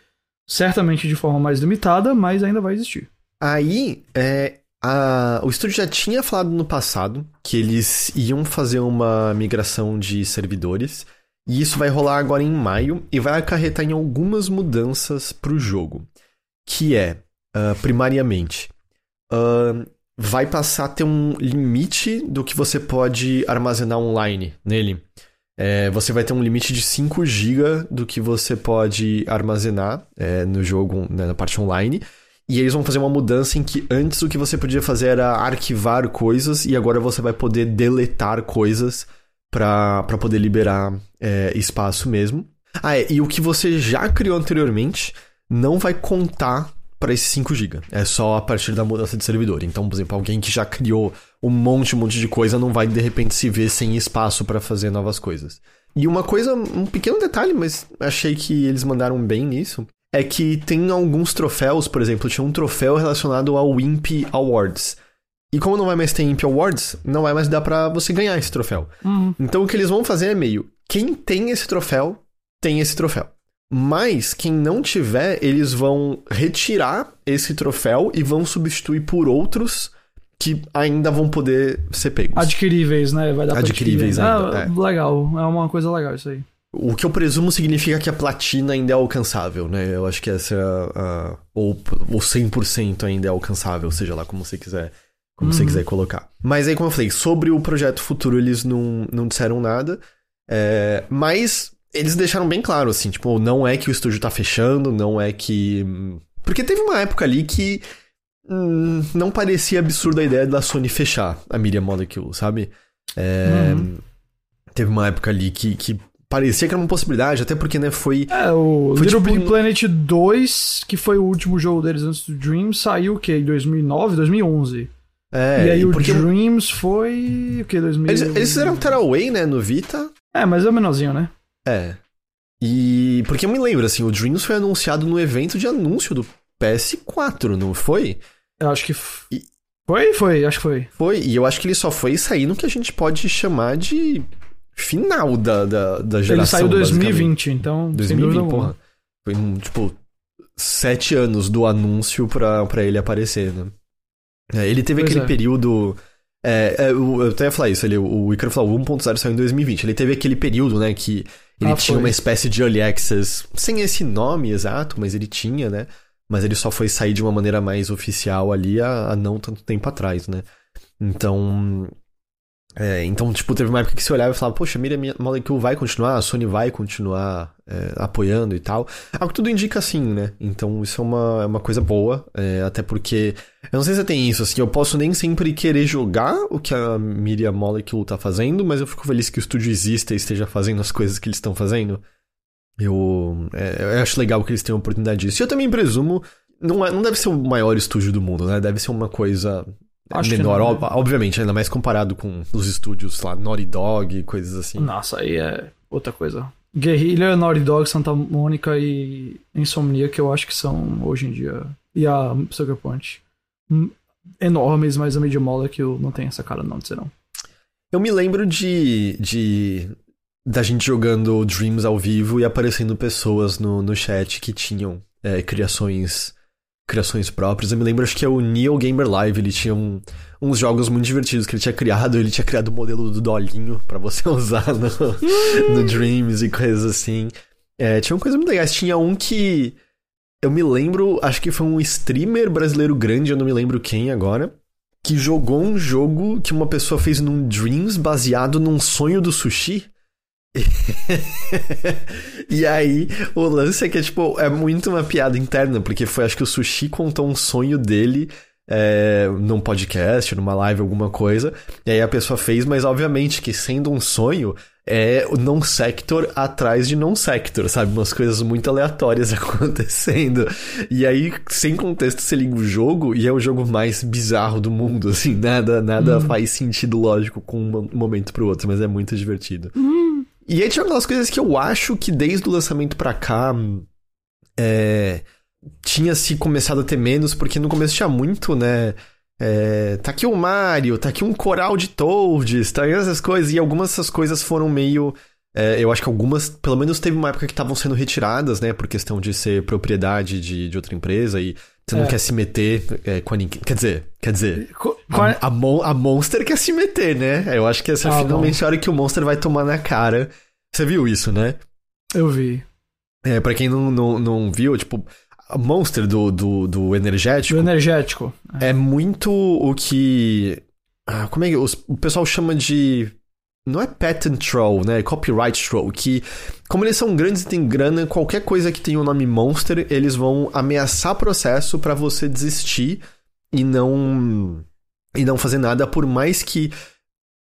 Certamente de forma mais limitada, mas ainda vai existir. Aí, é, a, o estúdio já tinha falado no passado que eles iam fazer uma migração de servidores. E isso vai rolar agora em maio e vai acarretar em algumas mudanças para o jogo. Que é, uh, primariamente, uh, vai passar a ter um limite do que você pode armazenar online nele. É, você vai ter um limite de 5 GB do que você pode armazenar é, no jogo, né, na parte online. E eles vão fazer uma mudança em que antes o que você podia fazer era arquivar coisas e agora você vai poder deletar coisas para poder liberar é, espaço mesmo. Ah, é, e o que você já criou anteriormente não vai contar para esse 5 GB. É só a partir da mudança de servidor. Então, por exemplo, alguém que já criou um monte, um monte de coisa não vai de repente se ver sem espaço para fazer novas coisas. E uma coisa, um pequeno detalhe, mas achei que eles mandaram bem nisso, é que tem alguns troféus, por exemplo, tinha um troféu relacionado ao Wimp Awards. E como não vai mais ter Imp Awards, não vai mais dar para você ganhar esse troféu. Uhum. Então o que eles vão fazer é meio: quem tem esse troféu, tem esse troféu. Mas quem não tiver, eles vão retirar esse troféu e vão substituir por outros que ainda vão poder ser pegos. Adquiríveis, né? Vai dar Adquiríveis ainda. Ah, é. Legal, é uma coisa legal isso aí. O que eu presumo significa que a platina ainda é alcançável, né? Eu acho que essa é a. ou, ou 100% ainda é alcançável, seja lá como você quiser. Como uhum. você quiser colocar. Mas aí, como eu falei, sobre o projeto futuro eles não, não disseram nada. É, mas eles deixaram bem claro, assim, tipo, não é que o estúdio tá fechando, não é que. Porque teve uma época ali que hum, não parecia absurda a ideia da Sony fechar a Media Molecule, sabe? É, uhum. Teve uma época ali que, que parecia que era uma possibilidade, até porque, né, foi. É, o foi Little tipo... Big Planet 2, que foi o último jogo deles antes do Dream, saiu o quê? Em 2009, 2011. É, e aí e o Dreams foi. O que? 2000... Eles, eles fizeram Tearaway, né, no Vita. É, mas é o menorzinho, né? É. E. Porque eu me lembro, assim, o Dreams foi anunciado no evento de anúncio do PS4, não foi? Eu acho que. E... Foi? Foi, acho que foi. Foi, e eu acho que ele só foi sair no que a gente pode chamar de final da, da, da geração. Ele saiu em 2020, então. 2020, porra. Foi, tipo, sete anos do anúncio pra, pra ele aparecer, né? É, ele teve pois aquele é. período. É, é, eu, até ia falar isso, ele, o Icaro falou, o 1.0 saiu em 2020. Ele teve aquele período, né, que ele ah, tinha foi. uma espécie de early access, sem esse nome exato, mas ele tinha, né? Mas ele só foi sair de uma maneira mais oficial ali há, há não tanto tempo atrás, né? Então, é, então, tipo, teve uma época que você olhava e falava, poxa, Miriam Molecule vai continuar, a Sony vai continuar é, apoiando e tal. Algo que tudo indica assim, né? Então isso é uma, é uma coisa boa, é, até porque. Eu não sei se tem isso, assim, eu posso nem sempre querer jogar o que a Miriam Molecule tá fazendo, mas eu fico feliz que o estúdio exista e esteja fazendo as coisas que eles estão fazendo. Eu, é, eu acho legal que eles tenham a oportunidade disso. E eu também presumo. Não, é, não deve ser o maior estúdio do mundo, né? Deve ser uma coisa Acho menor, não, né? obviamente, ainda mais comparado com os estúdios lá, Naughty Dog e coisas assim. Nossa, aí é outra coisa. Guerrilla, Naughty Dog, Santa Mônica e Insomnia, que eu acho que são hoje em dia. E a Sucker Punch. Hum, enormes, mas a Media Molecule não tem essa cara não de ser não. Eu me lembro de, de da gente jogando Dreams ao vivo e aparecendo pessoas no, no chat que tinham é, criações criações próprias. Eu me lembro, acho que é o Neo Gamer Live, ele tinha um, uns jogos muito divertidos que ele tinha criado. Ele tinha criado o modelo do Dolinho para você [laughs] usar no, no Dreams e coisas assim. É, tinha uma coisa muito legal. Tinha um que eu me lembro, acho que foi um streamer brasileiro grande, eu não me lembro quem agora, que jogou um jogo que uma pessoa fez num Dreams baseado num sonho do sushi. [laughs] e aí, o lance é que, tipo, é muito uma piada interna, porque foi, acho que o Sushi contou um sonho dele é, num podcast, numa live, alguma coisa, e aí a pessoa fez, mas obviamente que sendo um sonho, é o non-sector atrás de non-sector, sabe? Umas coisas muito aleatórias [laughs] acontecendo. E aí, sem contexto, você liga o jogo e é o jogo mais bizarro do mundo, assim, nada, nada hum. faz sentido lógico com um momento pro outro, mas é muito divertido. Hum. E aí tinha aquelas coisas que eu acho que desde o lançamento pra cá. É, tinha se começado a ter menos, porque no começo tinha muito, né? É, tá aqui o Mario, tá aqui um coral de Toads, tá essas coisas, e algumas dessas coisas foram meio É, eu acho que algumas, pelo menos teve uma época que estavam sendo retiradas, né? Por questão de ser propriedade de, de outra empresa e você não É. quer se meter é, com a ninguém. Quer dizer, quer dizer. Co- A, a, Mon- a Monster quer se meter, né? Eu acho que essa é Ah, finalmente a hora que o Monster vai tomar na cara. Você viu isso, né? Eu vi. É, pra quem não, não, não viu, tipo, a Monster do, do, do energético O energético. é muito o que. Ah, como é que os- o pessoal chama de. Não é patent troll, né? Copyright troll. Que, como eles são grandes e têm grana, qualquer coisa que tenha o nome Monster, eles vão ameaçar processo pra você desistir e não. E não fazer nada, por mais que.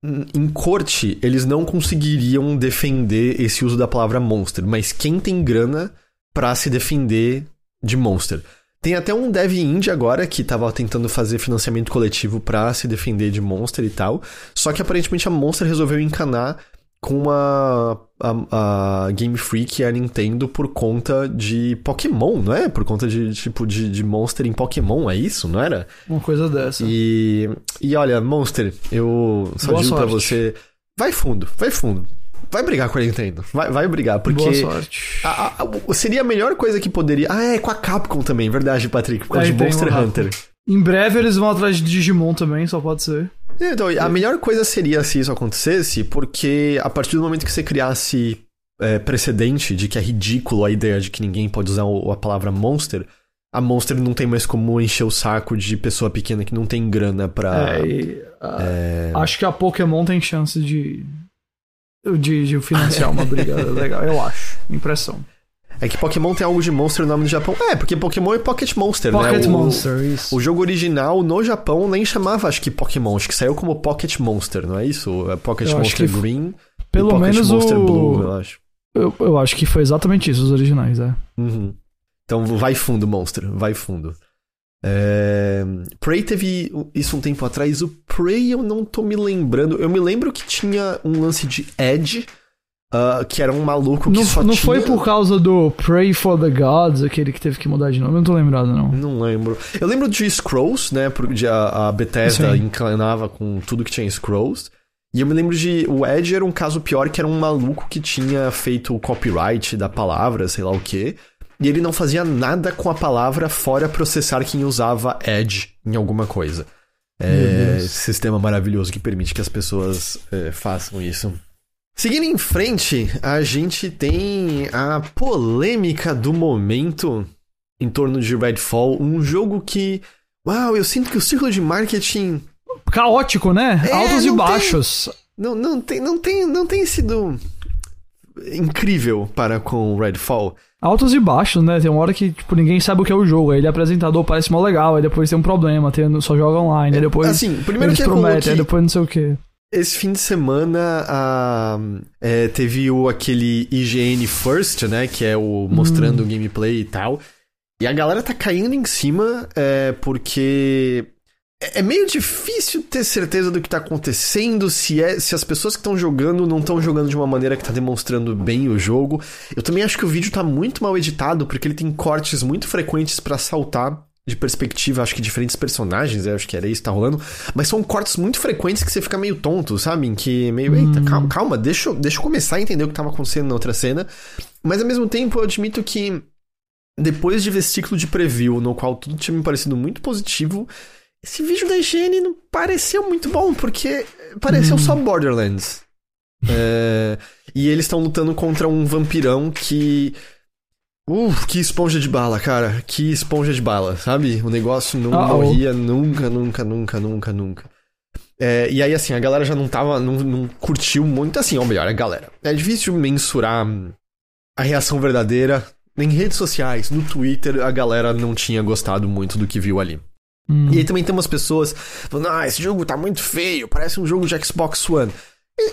hum, Em corte, eles não conseguiriam defender esse uso da palavra monster, mas quem tem grana pra se defender de monster? Tem até um dev indie agora que tava tentando fazer financiamento coletivo pra se defender de Monster e tal. Só que aparentemente a Monster resolveu encanar com a, a, a Game Freak e a Nintendo por conta de Pokémon, não é? Por conta de tipo de, de Monster em Pokémon, é isso, não era? Uma coisa dessa. E, e olha, Monster, eu só Boa digo pra sorte. você: vai fundo, vai fundo. Vai brigar com a Nintendo. Vai, vai brigar, porque. Boa sorte. A- a- seria a melhor coisa que poderia. Ah, é com a Capcom também, verdade, Patrick. Por causa Aí de Monster uma- Hunter. Em breve eles vão atrás de Digimon também, só pode ser. Então, a melhor coisa seria se isso acontecesse, porque a partir do momento que você criasse é, precedente de que é ridículo a ideia de que ninguém pode usar a palavra monster, a monster não tem mais como encher o saco de pessoa pequena que não tem grana pra. É, e, é, Acho que a Pokémon tem chance de. De, de financiar uma briga [laughs] legal, eu acho. Impressão. É que Pokémon tem algo de monster no nome do Japão. É, porque Pokémon é Pocket Monster, Pocket né? O- Monster, isso. O jogo original no Japão nem chamava, acho que Pokémon, acho que saiu como Pocket Monster, não é isso? É Pocket Eu Monster Green Pelo Pocket menos Monster o. Blue, eu acho. Eu, eu acho que foi exatamente isso, os originais, é. Uhum. Então vai fundo, Monster, vai fundo. É... Prey teve isso um tempo atrás. O Prey eu não tô me lembrando. Eu me lembro que tinha um lance de Edge, ah, que era um maluco que Não, só não tinha... foi por causa do Pray for the Gods, aquele que teve que mudar de nome? Eu não tô lembrado, não. Não lembro. Eu lembro de Scrolls, né? Porque a, a Bethesda inclinava com tudo que tinha Scrolls. E eu me lembro de. O Edge era um caso pior, que era um maluco que tinha feito o copyright da palavra, sei lá o quê. E ele não fazia nada com a palavra fora processar quem usava Edge em alguma coisa. É, sistema maravilhoso que permite que as pessoas é, façam isso. Seguindo em frente, a gente tem a polêmica do momento em torno de Redfall, um jogo que, uau, eu sinto que o ciclo de marketing Caótico, né? É, Altos e não tem- baixos. não, não, tem, não, tem, não tem sido incrível para com Redfall. Altos e baixos, né? Tem uma hora que, tipo, ninguém sabe o que é o jogo. Aí ele é apresentador, parece mó legal. Aí depois tem um problema, tem, só joga online. Aí depois assim, primeiro eles que rolou prometem, que aí depois não sei o que. esse fim de semana a, é, teve o, aquele IGN First, né, que é o mostrando o gameplay e tal. E a galera tá caindo em cima é, porque é é meio difícil ter certeza do que tá acontecendo, se é se as pessoas que estão jogando não estão jogando de uma maneira que tá demonstrando bem o jogo. Eu também acho que o vídeo tá muito mal editado, porque ele tem cortes muito frequentes pra saltar de perspectiva, acho que diferentes personagens, acho que era isso que tá rolando, mas são cortes muito frequentes que você fica meio tonto, sabe? Em que meio, eita, calma, calma deixa, eu- deixa eu começar a entender o que tava acontecendo na outra cena. Mas ao mesmo tempo eu admito que depois de ver ciclo de preview, no qual tudo tinha me parecido muito positivo, esse vídeo da higiene não pareceu muito bom, porque pareceu só Borderlands. É, e eles estão lutando contra um vampirão que. Uh, que esponja de bala, cara. Que esponja de bala, sabe? O negócio não Uh-oh. morria nunca, nunca, nunca, nunca, nunca. É, e aí, assim, a galera já não tava. Não, não curtiu muito. Assim, ou melhor, a galera. É difícil mensurar hum, a reação verdadeira. Em redes sociais, no Twitter, a galera não tinha gostado muito do que viu ali. Hum. E aí também tem umas pessoas falando, ah, esse jogo tá muito feio, parece um jogo de Xbox One.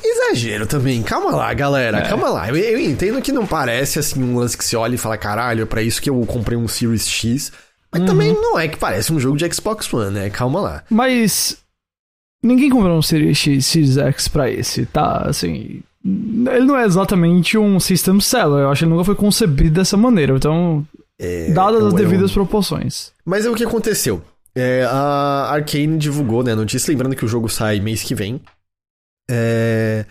Exagero também, calma lá, galera, É. calma lá. Eu, eu entendo que não parece assim um lance que se olha e fala, caralho, é pra isso que eu comprei um Series X. Mas Uhum. também não é que parece um jogo de Xbox One, né? Calma lá. Mas. Ninguém comprou um Series X, Series X pra esse, tá? Assim. Ele não é exatamente um system seller. Eu acho que ele nunca foi concebido dessa maneira. Então, É, dadas eu- as eu- devidas proporções. Mas é o que aconteceu. É, a Arkane divulgou, né, a notícia, lembrando que o jogo sai mês que vem. É,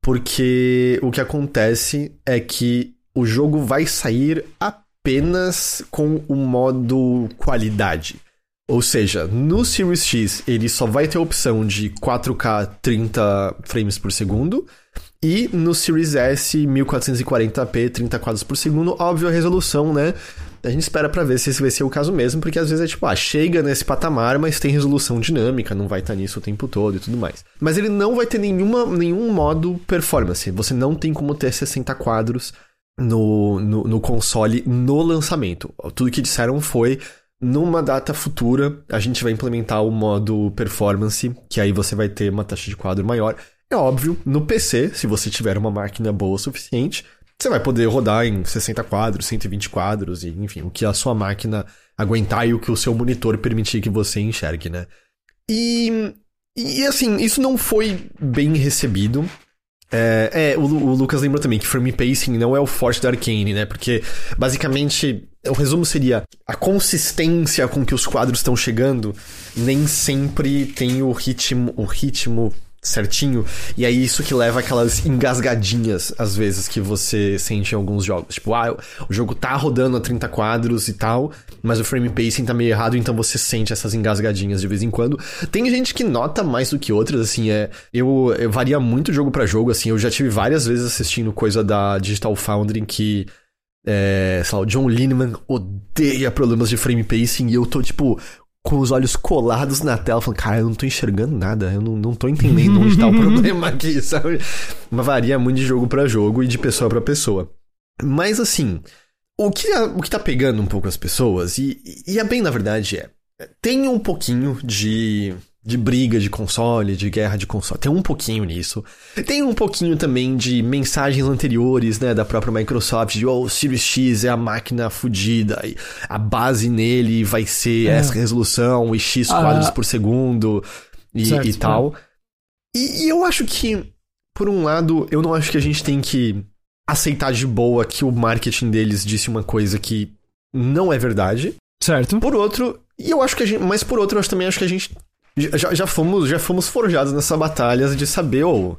porque o que acontece é que o jogo vai sair apenas com o modo qualidade. Ou seja, no Series X ele só vai ter a opção de 4K 30 frames por segundo. E no Series S 1440p 30 quadros por segundo, óbvio a resolução, né? A gente espera para ver se esse vai ser o caso mesmo, porque às vezes é tipo, ah, chega nesse patamar, mas tem resolução dinâmica, não vai estar tá nisso o tempo todo e tudo mais. Mas ele não vai ter nenhuma, nenhum modo performance. Você não tem como ter 60 quadros no, no, no console no lançamento. Tudo que disseram foi numa data futura, a gente vai implementar o modo performance, que aí você vai ter uma taxa de quadro maior. É óbvio, no PC, se você tiver uma máquina boa o suficiente, você vai poder rodar em 60 quadros, 120 quadros, e enfim, o que a sua máquina aguentar e o que o seu monitor permitir que você enxergue, né? E, e assim, isso não foi bem recebido. É, é o, o, Lucas lembra também que frame pacing não é o forte da Arcane, né? Porque basicamente o resumo seria a consistência com que os quadros estão chegando nem sempre tem o ritmo, o ritmo certinho. E é isso que leva aquelas engasgadinhas, às vezes, que você sente em alguns jogos. Tipo, ah, o jogo tá rodando a 30 quadros e tal, mas o frame pacing tá meio errado, então você sente essas engasgadinhas de vez em quando. Tem gente que nota mais do que outras, assim, é. Eu, eu varia muito jogo para jogo, assim, eu já tive várias vezes assistindo coisa da Digital Foundry que. É, sei lá, o John Lineman odeia problemas de frame pacing e eu tô, tipo, com os olhos colados na tela, falando, cara, eu não tô enxergando nada, eu não, não tô entendendo onde tá o [laughs] problema aqui, sabe? Mas varia muito de jogo para jogo e de pessoa para pessoa. Mas assim, o que, o que tá pegando um pouco as pessoas, e, e a bem na verdade é, tem um pouquinho de de briga de console, de guerra de console. Tem um pouquinho nisso. Tem um pouquinho também de mensagens anteriores, né, da própria Microsoft, de oh, o Series X é a máquina fodida, e a base nele vai ser é. essa resolução e X ah. quadros por segundo e, certo, e tal. É. E, e eu acho que, por um lado, eu não acho que a gente tem que aceitar de boa que o marketing deles disse uma coisa que não é verdade. Certo. Por outro, e eu acho que a gente, mas por outro, eu também acho que a gente já, já, fomos, já fomos forjados nessa batalha de saber, oh,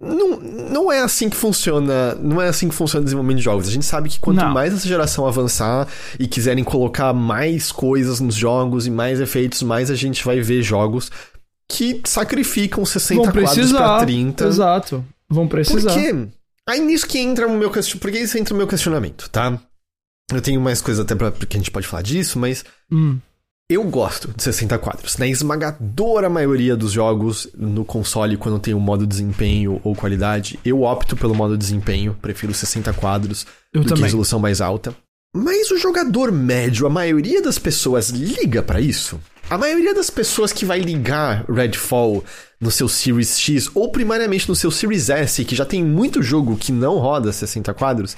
não, não é assim que funciona. Não é assim que funciona o desenvolvimento de jogos. A gente sabe que quanto não. mais essa geração avançar e quiserem colocar mais coisas nos jogos e mais efeitos, mais a gente vai ver jogos que sacrificam 60 Vão quadros pra 30. Exato. Vão precisar. Porque aí nisso que entra o meu questionamento. Porque isso entra o meu questionamento, tá? Eu tenho mais coisas até pra, que a gente pode falar disso, mas. Hum. Eu gosto de 60 quadros. Na esmagadora maioria dos jogos no console, quando tem o modo desempenho ou qualidade, eu opto pelo modo desempenho, prefiro 60 quadros eu do também. que resolução mais alta. Mas o jogador médio, a maioria das pessoas liga para isso? A maioria das pessoas que vai ligar Redfall no seu Series X ou primariamente no seu Series S, que já tem muito jogo que não roda 60 quadros,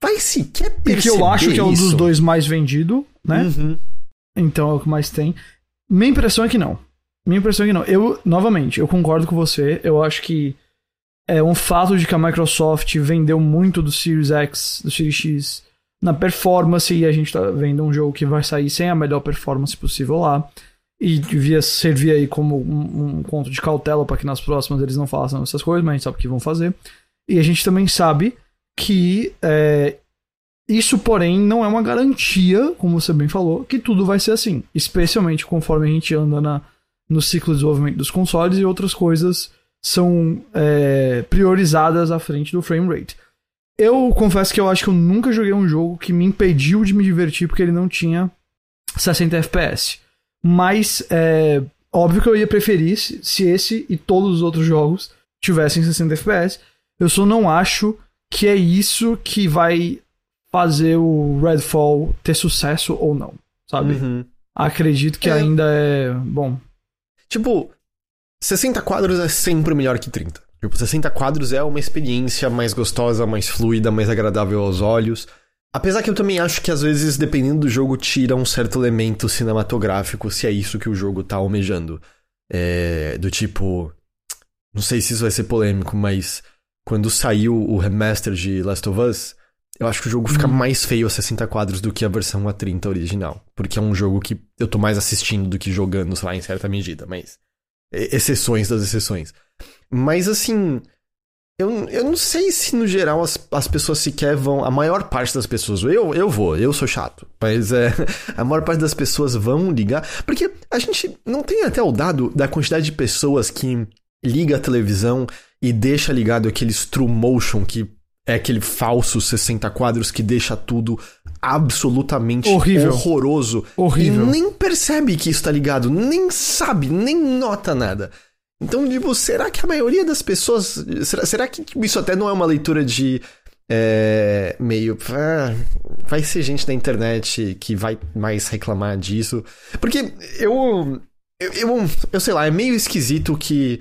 vai sequer perceber E que eu acho que é um dos dois mais vendido, né? Uhum. Então é o que mais tem. Minha impressão é que não. Minha impressão é que não. Eu, novamente, eu concordo com você. Eu acho que é um fato de que a Microsoft vendeu muito do Series X, do Series X na performance e a gente tá vendo um jogo que vai sair sem a melhor performance possível lá. E devia servir aí como um, um conto de cautela para que nas próximas eles não façam essas coisas, mas a gente sabe que vão fazer. E a gente também sabe que é, isso, porém, não é uma garantia, como você bem falou, que tudo vai ser assim. Especialmente conforme a gente anda na, no ciclo de desenvolvimento dos consoles e outras coisas são é, priorizadas à frente do frame rate. Eu confesso que eu acho que eu nunca joguei um jogo que me impediu de me divertir porque ele não tinha 60 FPS. Mas é óbvio que eu ia preferir se esse e todos os outros jogos tivessem 60 FPS. Eu só não acho que é isso que vai fazer o Redfall ter sucesso ou não, sabe? Uhum. Acredito que é. ainda é. Bom. Tipo, 60 quadros é sempre melhor que 30. Tipo, 60 quadros é uma experiência mais gostosa, mais fluida, mais agradável aos olhos. Apesar que eu também acho que às vezes, dependendo do jogo, tira um certo elemento cinematográfico, se é isso que o jogo tá almejando. É, do tipo. Não sei se isso vai ser polêmico, mas quando saiu o remaster de Last of Us, eu acho que o jogo fica hum. mais feio a 60 quadros do que a versão a 30 original. Porque é um jogo que eu tô mais assistindo do que jogando, sei lá, em certa medida, mas. Exceções das exceções. Mas assim. eu, eu não sei se no geral as, as pessoas sequer vão. A maior parte das pessoas. Eu, eu vou, eu sou chato. Mas é, [laughs] a maior parte das pessoas vão ligar. Porque a gente não tem até o dado da quantidade de pessoas que liga a televisão e deixa ligado aquele True Motion que é aquele falso 60 quadros que deixa tudo absolutamente Horrível. horroroso. Horrível. E nem percebe que isso tá ligado, nem sabe, nem nota nada. Então, tipo, será que a maioria das pessoas. Será, será que isso até não é uma leitura de. É, meio. Ah, vai ser gente da internet que vai mais reclamar disso. Porque eu. Eu, eu, eu sei lá, é meio esquisito que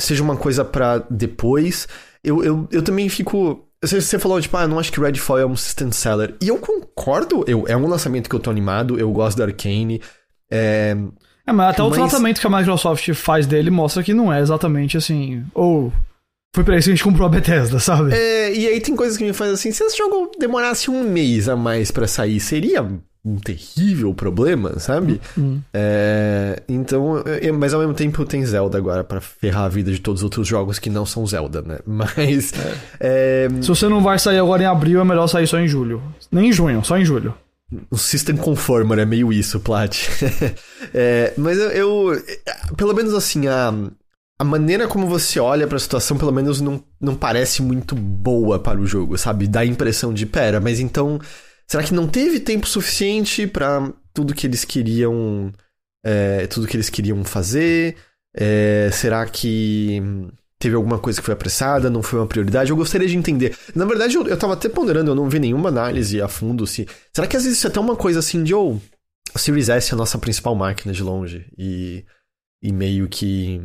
seja uma coisa para depois. Eu, eu, eu também fico. Você, falou, tipo, ah, não acho que Redfall é um system seller. E eu concordo, eu, é um lançamento que eu tô animado, eu gosto da Arcane. É, É, mas até o Mas- tratamento que a Microsoft faz dele mostra que não é exatamente assim. Ou. Foi pra isso que a gente comprou a Bethesda, sabe? É, e aí tem coisas que me fazem assim, se esse jogo demorasse um mês a mais pra sair, seria um terrível problema, sabe? Hum. É, então, é, mas ao mesmo tempo tem Zelda agora pra ferrar a vida de todos os outros jogos que não são Zelda, né? [laughs] Mas é, Se você não vai sair agora em abril, é melhor sair só em julho. Nem em junho, só em julho. o System Conformer é meio isso, Plat. [laughs] É, mas eu, eu- pelo menos assim, a, a maneira como você olha pra situação, pelo menos não, não parece muito boa para o jogo, sabe? Dá a impressão de, pera, mas então, será que não teve tempo suficiente pra tudo que eles queriam, é, tudo que eles queriam fazer? É, será que teve alguma coisa que foi apressada, não foi uma prioridade? Eu gostaria de entender. Na verdade, eu, eu tava até ponderando, eu não vi nenhuma análise a fundo se. Será que às vezes isso é até uma coisa assim de, ou o Series S é a nossa principal máquina de longe e, e meio que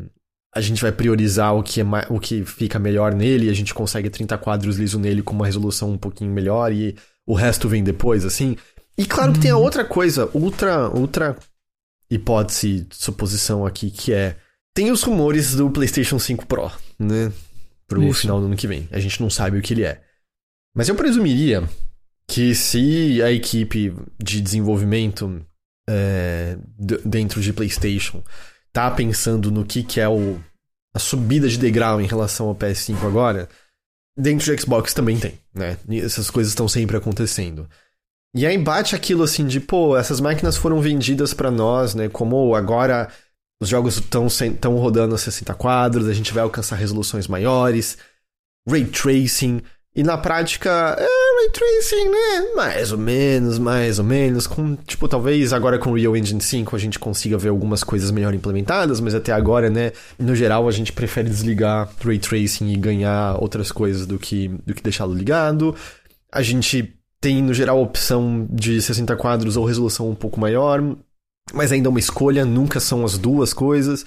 a gente vai priorizar o que, é o que fica melhor nele a gente consegue 30 quadros liso nele com uma resolução um pouquinho melhor e o resto vem depois, assim. E claro que tem a outra coisa, outra, outra hipótese, suposição aqui, que é. Tem os rumores do PlayStation 5 Pro, né? Pro Isso. final do ano que vem. A gente não sabe o que ele é. Mas eu presumiria que se a equipe de desenvolvimento é, dentro de PlayStation tá pensando no que, que é o, a subida de degrau em relação ao PS5 agora, dentro de Xbox também tem, né? E essas coisas estão sempre acontecendo. E aí bate aquilo assim de, pô, essas máquinas foram vendidas pra nós, né? Como agora os jogos estão tão rodando a 60 quadros, a gente vai alcançar resoluções maiores, ray tracing, e na prática, é ray tracing, né? Mais ou menos, mais ou menos. Com, tipo, talvez agora com o Real Engine 5 a gente consiga ver algumas coisas melhor implementadas, mas até agora, né? No geral, a gente prefere desligar ray tracing e ganhar outras coisas do que, do que deixá-lo ligado. A gente tem, no geral, a opção de 60 quadros ou resolução um pouco maior, mas ainda é uma escolha, nunca são as duas coisas.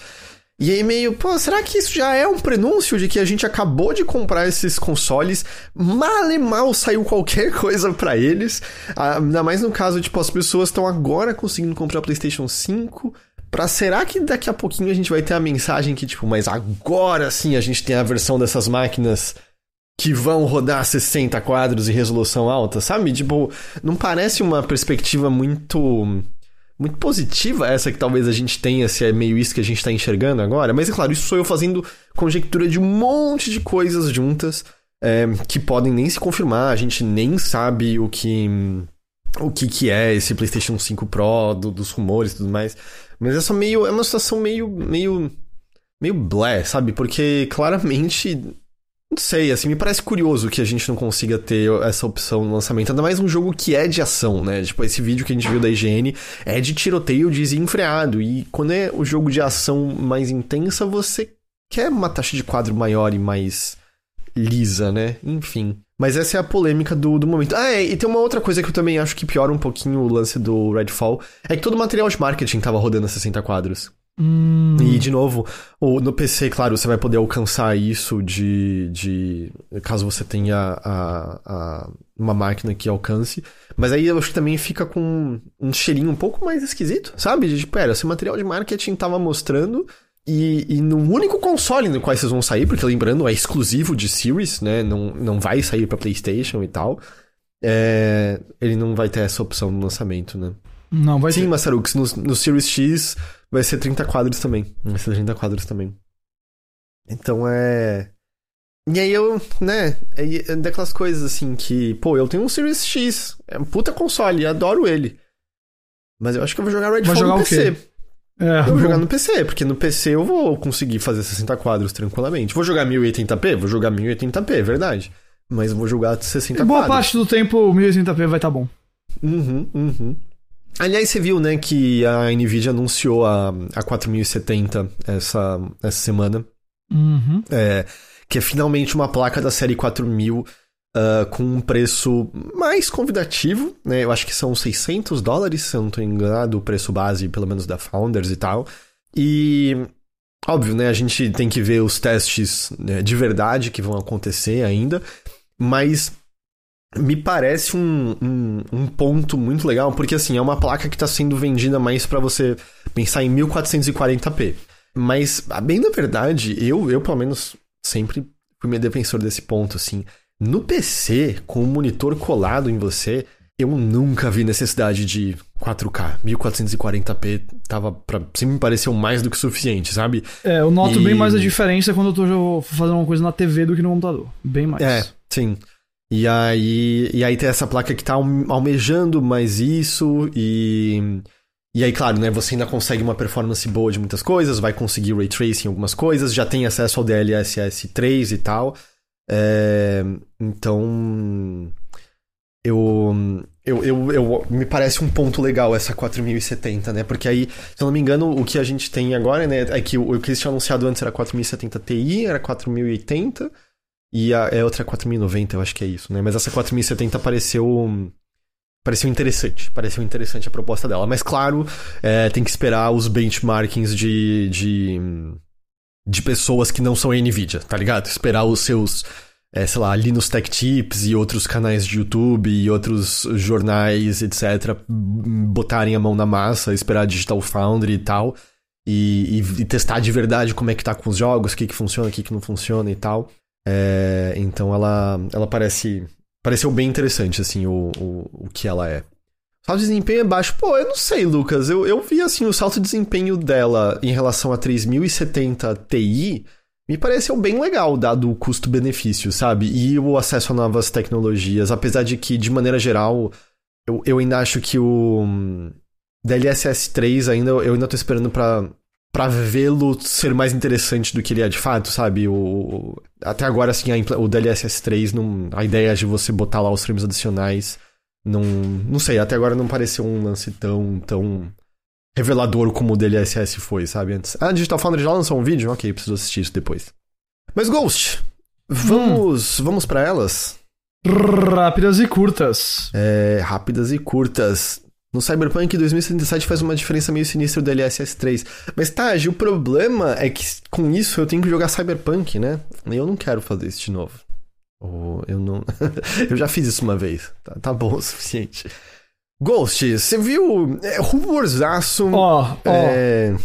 E aí meio, pô, será que isso já é um prenúncio de que a gente acabou de comprar esses consoles, mal e mal saiu qualquer [laughs] coisa pra eles? Ah, Ainda mais no caso, tipo, as pessoas estão agora conseguindo comprar PlayStation 5. Pra será que daqui a pouquinho a gente vai ter a mensagem que, tipo, mas agora sim a gente tem a versão dessas máquinas que vão rodar 60 quadros e resolução alta, sabe? Tipo, não parece uma perspectiva muito muito positiva essa que talvez a gente tenha, se é meio isso que a gente tá enxergando agora. Mas é claro, isso sou eu fazendo conjectura de um monte de coisas juntas é, que podem nem se confirmar, a gente nem sabe o que o que, que é esse PlayStation 5 Pro, do- dos rumores e tudo mais. Mas é só meio. É uma situação meio. meio. meio blé, sabe? Porque claramente. Não sei, assim, me parece curioso que a gente não consiga ter essa opção no lançamento. Ainda mais um jogo que é de ação, né? Tipo, esse vídeo que a gente viu da IGN é de tiroteio desenfreado. E quando é o jogo de ação mais intensa, você quer uma taxa de quadro maior e mais lisa, né? Enfim. Mas essa é a polêmica do, do momento. Ah, é, e tem uma outra coisa que eu também acho que piora um pouquinho o lance do Redfall. É que todo o material de marketing tava rodando a 60 quadros. Hum, E, de novo, o- no PC, claro, você vai poder alcançar isso de. de caso você tenha a, a- uma máquina que alcance. Mas aí eu acho que também fica com um cheirinho um pouco mais esquisito, sabe? De tipo, pera, esse material de marketing tava mostrando. E, e no único console no qual vocês vão sair, porque lembrando, é exclusivo de Series, né? Não, não vai sair pra PlayStation e tal. É, ele não vai ter essa opção no lançamento, né? não, vai Sim, ter. Massarux, no, no Series X vai ser 30 quadros também. Vai ser 30 quadros também. Então é. E aí eu, né, é, daquelas coisas assim que, pô, eu tenho um Series X, é um puta console, adoro ele. Mas eu acho que eu vou jogar Redfall jogar no? PC. É, Eu vou bom. jogar no PC, porque no PC eu vou conseguir fazer 60 quadros tranquilamente. Vou jogar 1080p? Vou jogar 1080p, é verdade. Mas vou jogar 60 Boa quadros. parte do tempo, o 1080p vai estar bom. Uhum, uhum. Aliás, você viu, né, que a Nvidia anunciou a, a 4070 essa, essa semana. Uhum. É, que é finalmente uma placa da série 4000 ah, com um preço mais convidativo, né? Eu acho que são 600 dólares, se eu não estou enganado, o preço base, pelo menos da Founders e tal. E, óbvio, né? A gente tem que ver os testes né, de verdade que vão acontecer ainda, mas me parece um, um, um ponto muito legal, porque assim, é uma placa que está sendo vendida mais para você pensar em 1440p. Mas, a bem da verdade, eu, eu pelo menos sempre fui meio defensor desse ponto, assim. No PC, com o monitor colado em você, eu nunca vi necessidade de 4K. 1440p tava pra, sempre me pareceu mais do que suficiente, sabe? É, eu noto E- bem mais a diferença quando eu tô fazendo uma coisa na TV do que no computador. Bem mais. É, sim. E aí, e aí tem essa placa que tá alme- almejando mais isso e e aí, claro, né, você ainda consegue uma performance boa de muitas coisas, vai conseguir ray tracing em algumas coisas, já tem acesso ao DLSS 3 e tal. É, então, eu, eu, eu, eu- me parece um ponto legal essa 4070, né? Porque aí, se eu não me engano, o que a gente tem agora, né, é que o, o que eles tinham anunciado antes era 4070 Ti, era 4080 e a é outra 4090, eu acho que é isso, né? Mas essa 4070 pareceu pareceu interessante, pareceu interessante a proposta dela. Mas claro, é, tem que esperar os benchmarkings de, de de pessoas que não são Nvidia, tá ligado? Esperar os seus é, sei lá, Linus Tech Tips e outros canais de YouTube e outros jornais, etc., botarem a mão na massa, esperar Digital Foundry e tal, e, e- e testar de verdade como é que tá com os jogos, o que, que funciona, o que, que não funciona e tal. É, então ela, ela parece. Pareceu bem interessante, assim, o, o, o que ela é. O salto de desempenho é baixo. Pô, eu não sei, Lucas. Eu, eu vi, assim, o salto de desempenho dela em relação a 3070 Ti me pareceu bem legal, dado o custo-benefício, sabe? E o acesso a novas tecnologias. Apesar de que, de maneira geral, eu, eu ainda acho que o hum, DLSS 3 ainda, eu ainda tô esperando pra, pra vê-lo ser mais interessante do que ele é de fato, sabe? O, até agora, assim, a o DLSS 3, não, a ideia de você botar lá os frames adicionais, não, não sei, até agora não pareceu um lance tão, tão revelador como o DLSS foi, sabe? Antes. Ah, a Digital Foundry já lançou um vídeo? Ok, preciso assistir isso depois. Mas, Ghost, vamos, vamos para elas? Rápidas e curtas. É, rápidas e curtas. No Cyberpunk 2077 faz uma diferença meio sinistra o DLSS 3. Mas, Taj, o problema é que com isso eu tenho que jogar Cyberpunk, né? E eu não quero fazer isso de novo. Ou eu não. [laughs] eu já fiz isso uma vez. Tá, tá bom o suficiente. Ghost, você viu? É, rumorzaço. Ó, ó. É...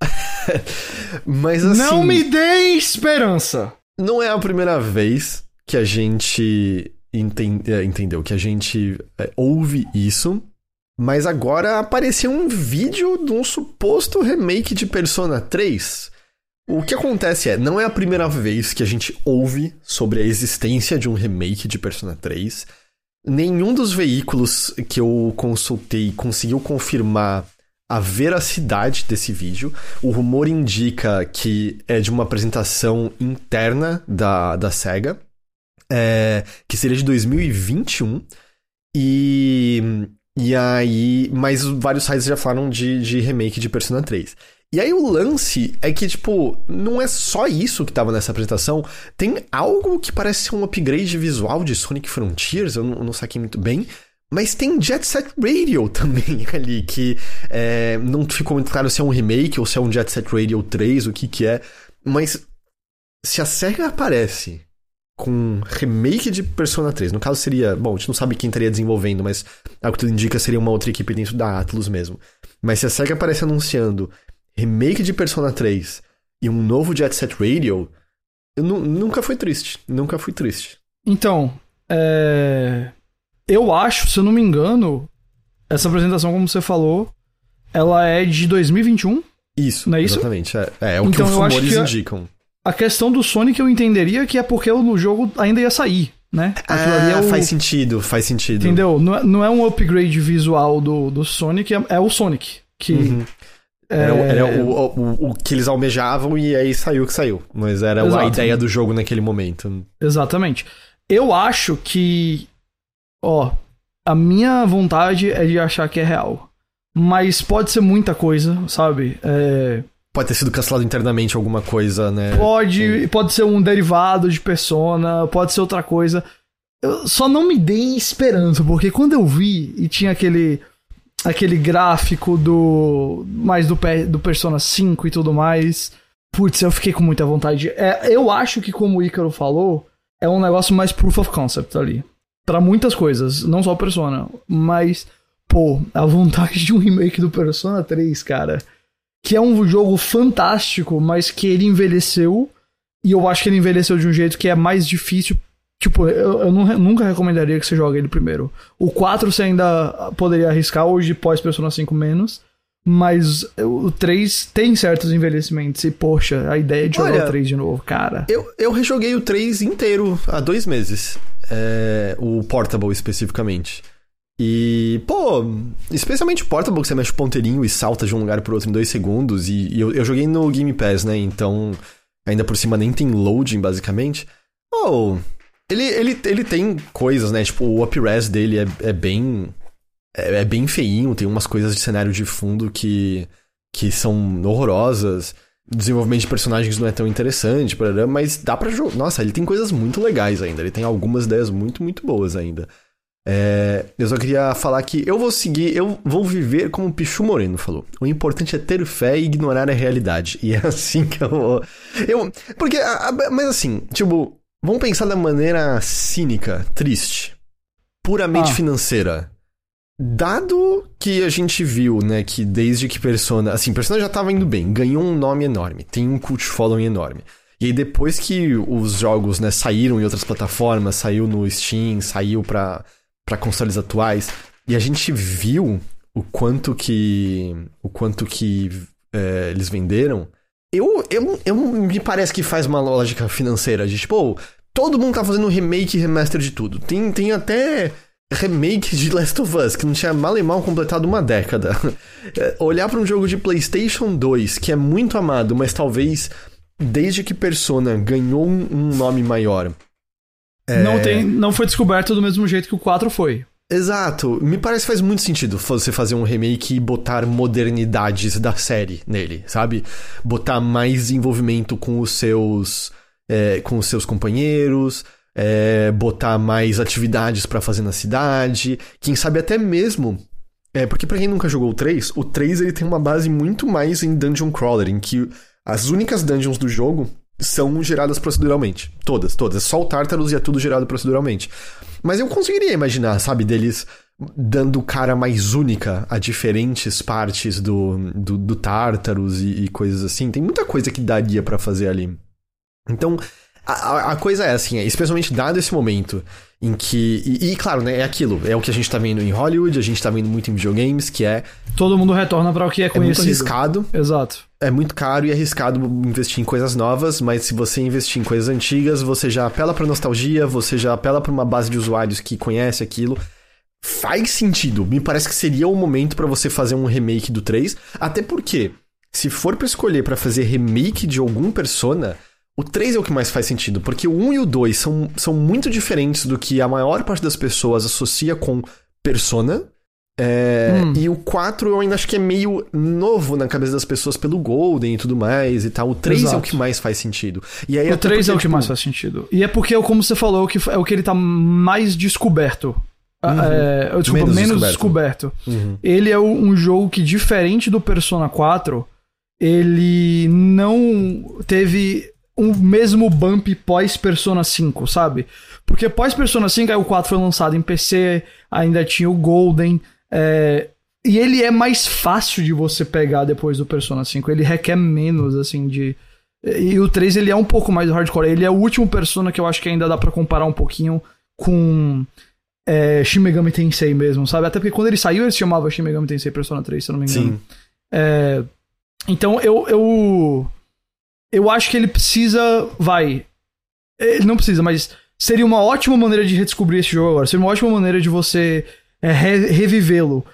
[laughs] Mas assim. Não me dê esperança. não é a primeira vez que a gente enten- é, entendeu, que a gente é, ouve isso. Mas agora apareceu um vídeo de um suposto remake de Persona 3. O que acontece é, não é a primeira vez que a gente ouve sobre a existência de um remake de Persona 3. Nenhum dos veículos que eu consultei conseguiu confirmar a veracidade desse vídeo. O rumor indica que é de uma apresentação interna da, da SEGA, é, que seria de 2021. E, e aí, mas vários sites já falaram de, de remake de Persona 3. E aí o lance é que, tipo, não é só isso que tava nessa apresentação. Tem algo que parece ser um upgrade visual de Sonic Frontiers, eu não, não saquei muito bem. Mas tem Jet Set Radio [laughs] também ali, que é, não ficou muito claro se é um remake ou se é um Jet Set Radio 3, o que que é. Mas se a SEGA aparece com remake de Persona 3, no caso seria... Bom, a gente não sabe quem estaria desenvolvendo, mas ao que tudo indica seria uma outra equipe dentro da Atlus mesmo. Mas se a SEGA aparece anunciando remake de Persona 3 e um novo Jet Set Radio, eu nu- nunca fui triste. Nunca fui triste. Então, é... eu acho, se eu não me engano, essa apresentação, como você falou, ela é de 2021. Isso, Não é isso? exatamente. É, é, é o que Então, os eu acho rumores que indicam. A questão do Sonic eu entenderia que é porque o jogo ainda ia sair, né? Aquilo ah, é o... faz sentido, faz sentido. Entendeu? Não é, não é um upgrade visual do, do Sonic, é, é o Sonic. Que. Uhum. É... Era, era o, o, o, que eles almejavam e aí saiu o que saiu. Mas era Exato. a ideia do jogo naquele momento. Exatamente. Eu acho que. Ó, a minha vontade é de achar que é real. Mas pode ser muita coisa, sabe? É... Pode ter sido cancelado internamente alguma coisa, né? Pode, pode ser um derivado de persona, pode ser outra coisa. Eu só não me dei esperança, porque quando eu vi e tinha aquele aquele gráfico do mais do, do Persona 5 e tudo mais, putz, eu fiquei com muita vontade. É, eu acho que como o Ícaro falou, é um negócio mais proof of concept ali para muitas coisas, não só Persona, mas pô, a vontade de um remake do Persona 3, cara, que é um jogo fantástico, mas que ele envelheceu e eu acho que ele envelheceu de um jeito que é mais difícil. Tipo, eu, eu nunca recomendaria que você jogue ele primeiro. O 4 você ainda poderia arriscar, hoje pós Persona 5 menos. Mas o 3 tem certos envelhecimentos. E, poxa, a ideia de jogar Olha, o 3 de novo, cara. Eu, eu rejoguei o 3 inteiro há dois meses é, o Portable especificamente. E, pô, especialmente o Portable, que você mexe o ponteirinho e salta de um lugar pro outro em dois segundos. E, e eu, eu, joguei no Game Pass, né? Então, ainda por cima nem tem loading, basicamente. Oh, ele, ele, ele tem coisas, né? Tipo, o up-res dele é, é bem. É, é, bem feinho, tem umas coisas de cenário de fundo que, que são horrorosas desenvolvimento de personagens não é tão interessante, mas dá pra jogar. Nossa, ele tem coisas muito legais ainda. Ele tem algumas ideias muito, muito boas ainda. É, eu só queria falar que eu vou seguir, eu vou viver como o Pichu Moreno falou. O importante é ter fé e ignorar a realidade. E é [laughs] assim que eu vou. Eu, porque, mas assim, tipo, vamos pensar da maneira cínica, triste, puramente ah. financeira. Dado que a gente viu, né, que desde que Persona. Assim, Persona já tava indo bem, ganhou um nome enorme, tem um cult following enorme. E aí depois que os jogos, né, saíram em outras plataformas, saiu no Steam, saiu pra, pra consoles atuais, e a gente viu o quanto que. o quanto que é, eles venderam. Eu, eu, eu me parece que faz uma lógica financeira de tipo, todo mundo tá fazendo remake e remaster de tudo. Tem, tem até remake de Last of Us, que não tinha mal e mal completado uma década. [laughs] Olhar para um jogo de PlayStation 2, que é muito amado, mas talvez desde que Persona ganhou um nome maior. É... Não, tem, não foi descoberto do mesmo jeito que o 4 foi. Exato. Me parece que faz muito sentido você fazer um remake e botar modernidades da série nele, sabe? Botar mais envolvimento com os seus. É, com os seus companheiros é, botar mais atividades para fazer na cidade, quem sabe até mesmo. É, porque para quem nunca jogou o 3, o 3 ele tem uma base muito mais em dungeon crawler, em que as únicas dungeons do jogo são geradas proceduralmente. Todas, todas. É só o Tartarus e é tudo gerado proceduralmente. Mas eu conseguiria imaginar, sabe, deles dando cara mais única a diferentes partes do, do, do Tartarus e, e coisas assim. Tem muita coisa que daria para fazer ali. Então, a, a, coisa é assim, é, especialmente dado esse momento em que. E, e, claro, né? É aquilo. É o que a gente tá vendo em Hollywood, a gente tá vendo muito em videogames, que é. Todo mundo retorna para o que é conhecido. É muito arriscado. Exato. É muito caro e arriscado investir em coisas novas, mas se você investir em coisas antigas, você já apela pra nostalgia, você já apela pra uma base de usuários que conhece aquilo. Faz sentido. Me parece que seria o momento para você fazer um remake do 3. Até porque, se for para escolher para fazer remake de algum persona o 3 é o que mais faz sentido, porque o 1 e o 2 são, são muito diferentes do que a maior parte das pessoas associa com Persona. É, hum. E o 4 eu ainda acho que é meio novo na cabeça das pessoas pelo Golden e tudo mais e tal. O 3 Exato. é o que mais faz sentido. E aí, o 3 porque, é o que tipo... mais faz sentido. E é porque, como você falou, é o que, é o que ele tá mais descoberto. Ah, uhum. É, desculpa, menos, menos descoberto. descoberto. Uhum. Ele é um jogo que, diferente do Persona 4, ele não teve o mesmo bump pós Persona 5, sabe? Porque pós Persona 5, aí o 4 foi lançado em PC, ainda tinha o Golden, é, e ele é mais fácil de você pegar depois do Persona 5, ele requer menos, assim, de... E o 3, ele é um pouco mais hardcore, ele é o último Persona que eu acho que ainda dá para comparar um pouquinho com é, Shin Megami Tensei mesmo, sabe? Até porque quando ele saiu, ele se chamava Shin Megami Tensei Persona 3, se eu não me engano. Sim. É, então, eu... eu eu acho que ele precisa. Vai. Ele não precisa, mas seria uma ótima maneira de redescobrir esse jogo agora. Seria uma ótima maneira de você é, re revivê-lo.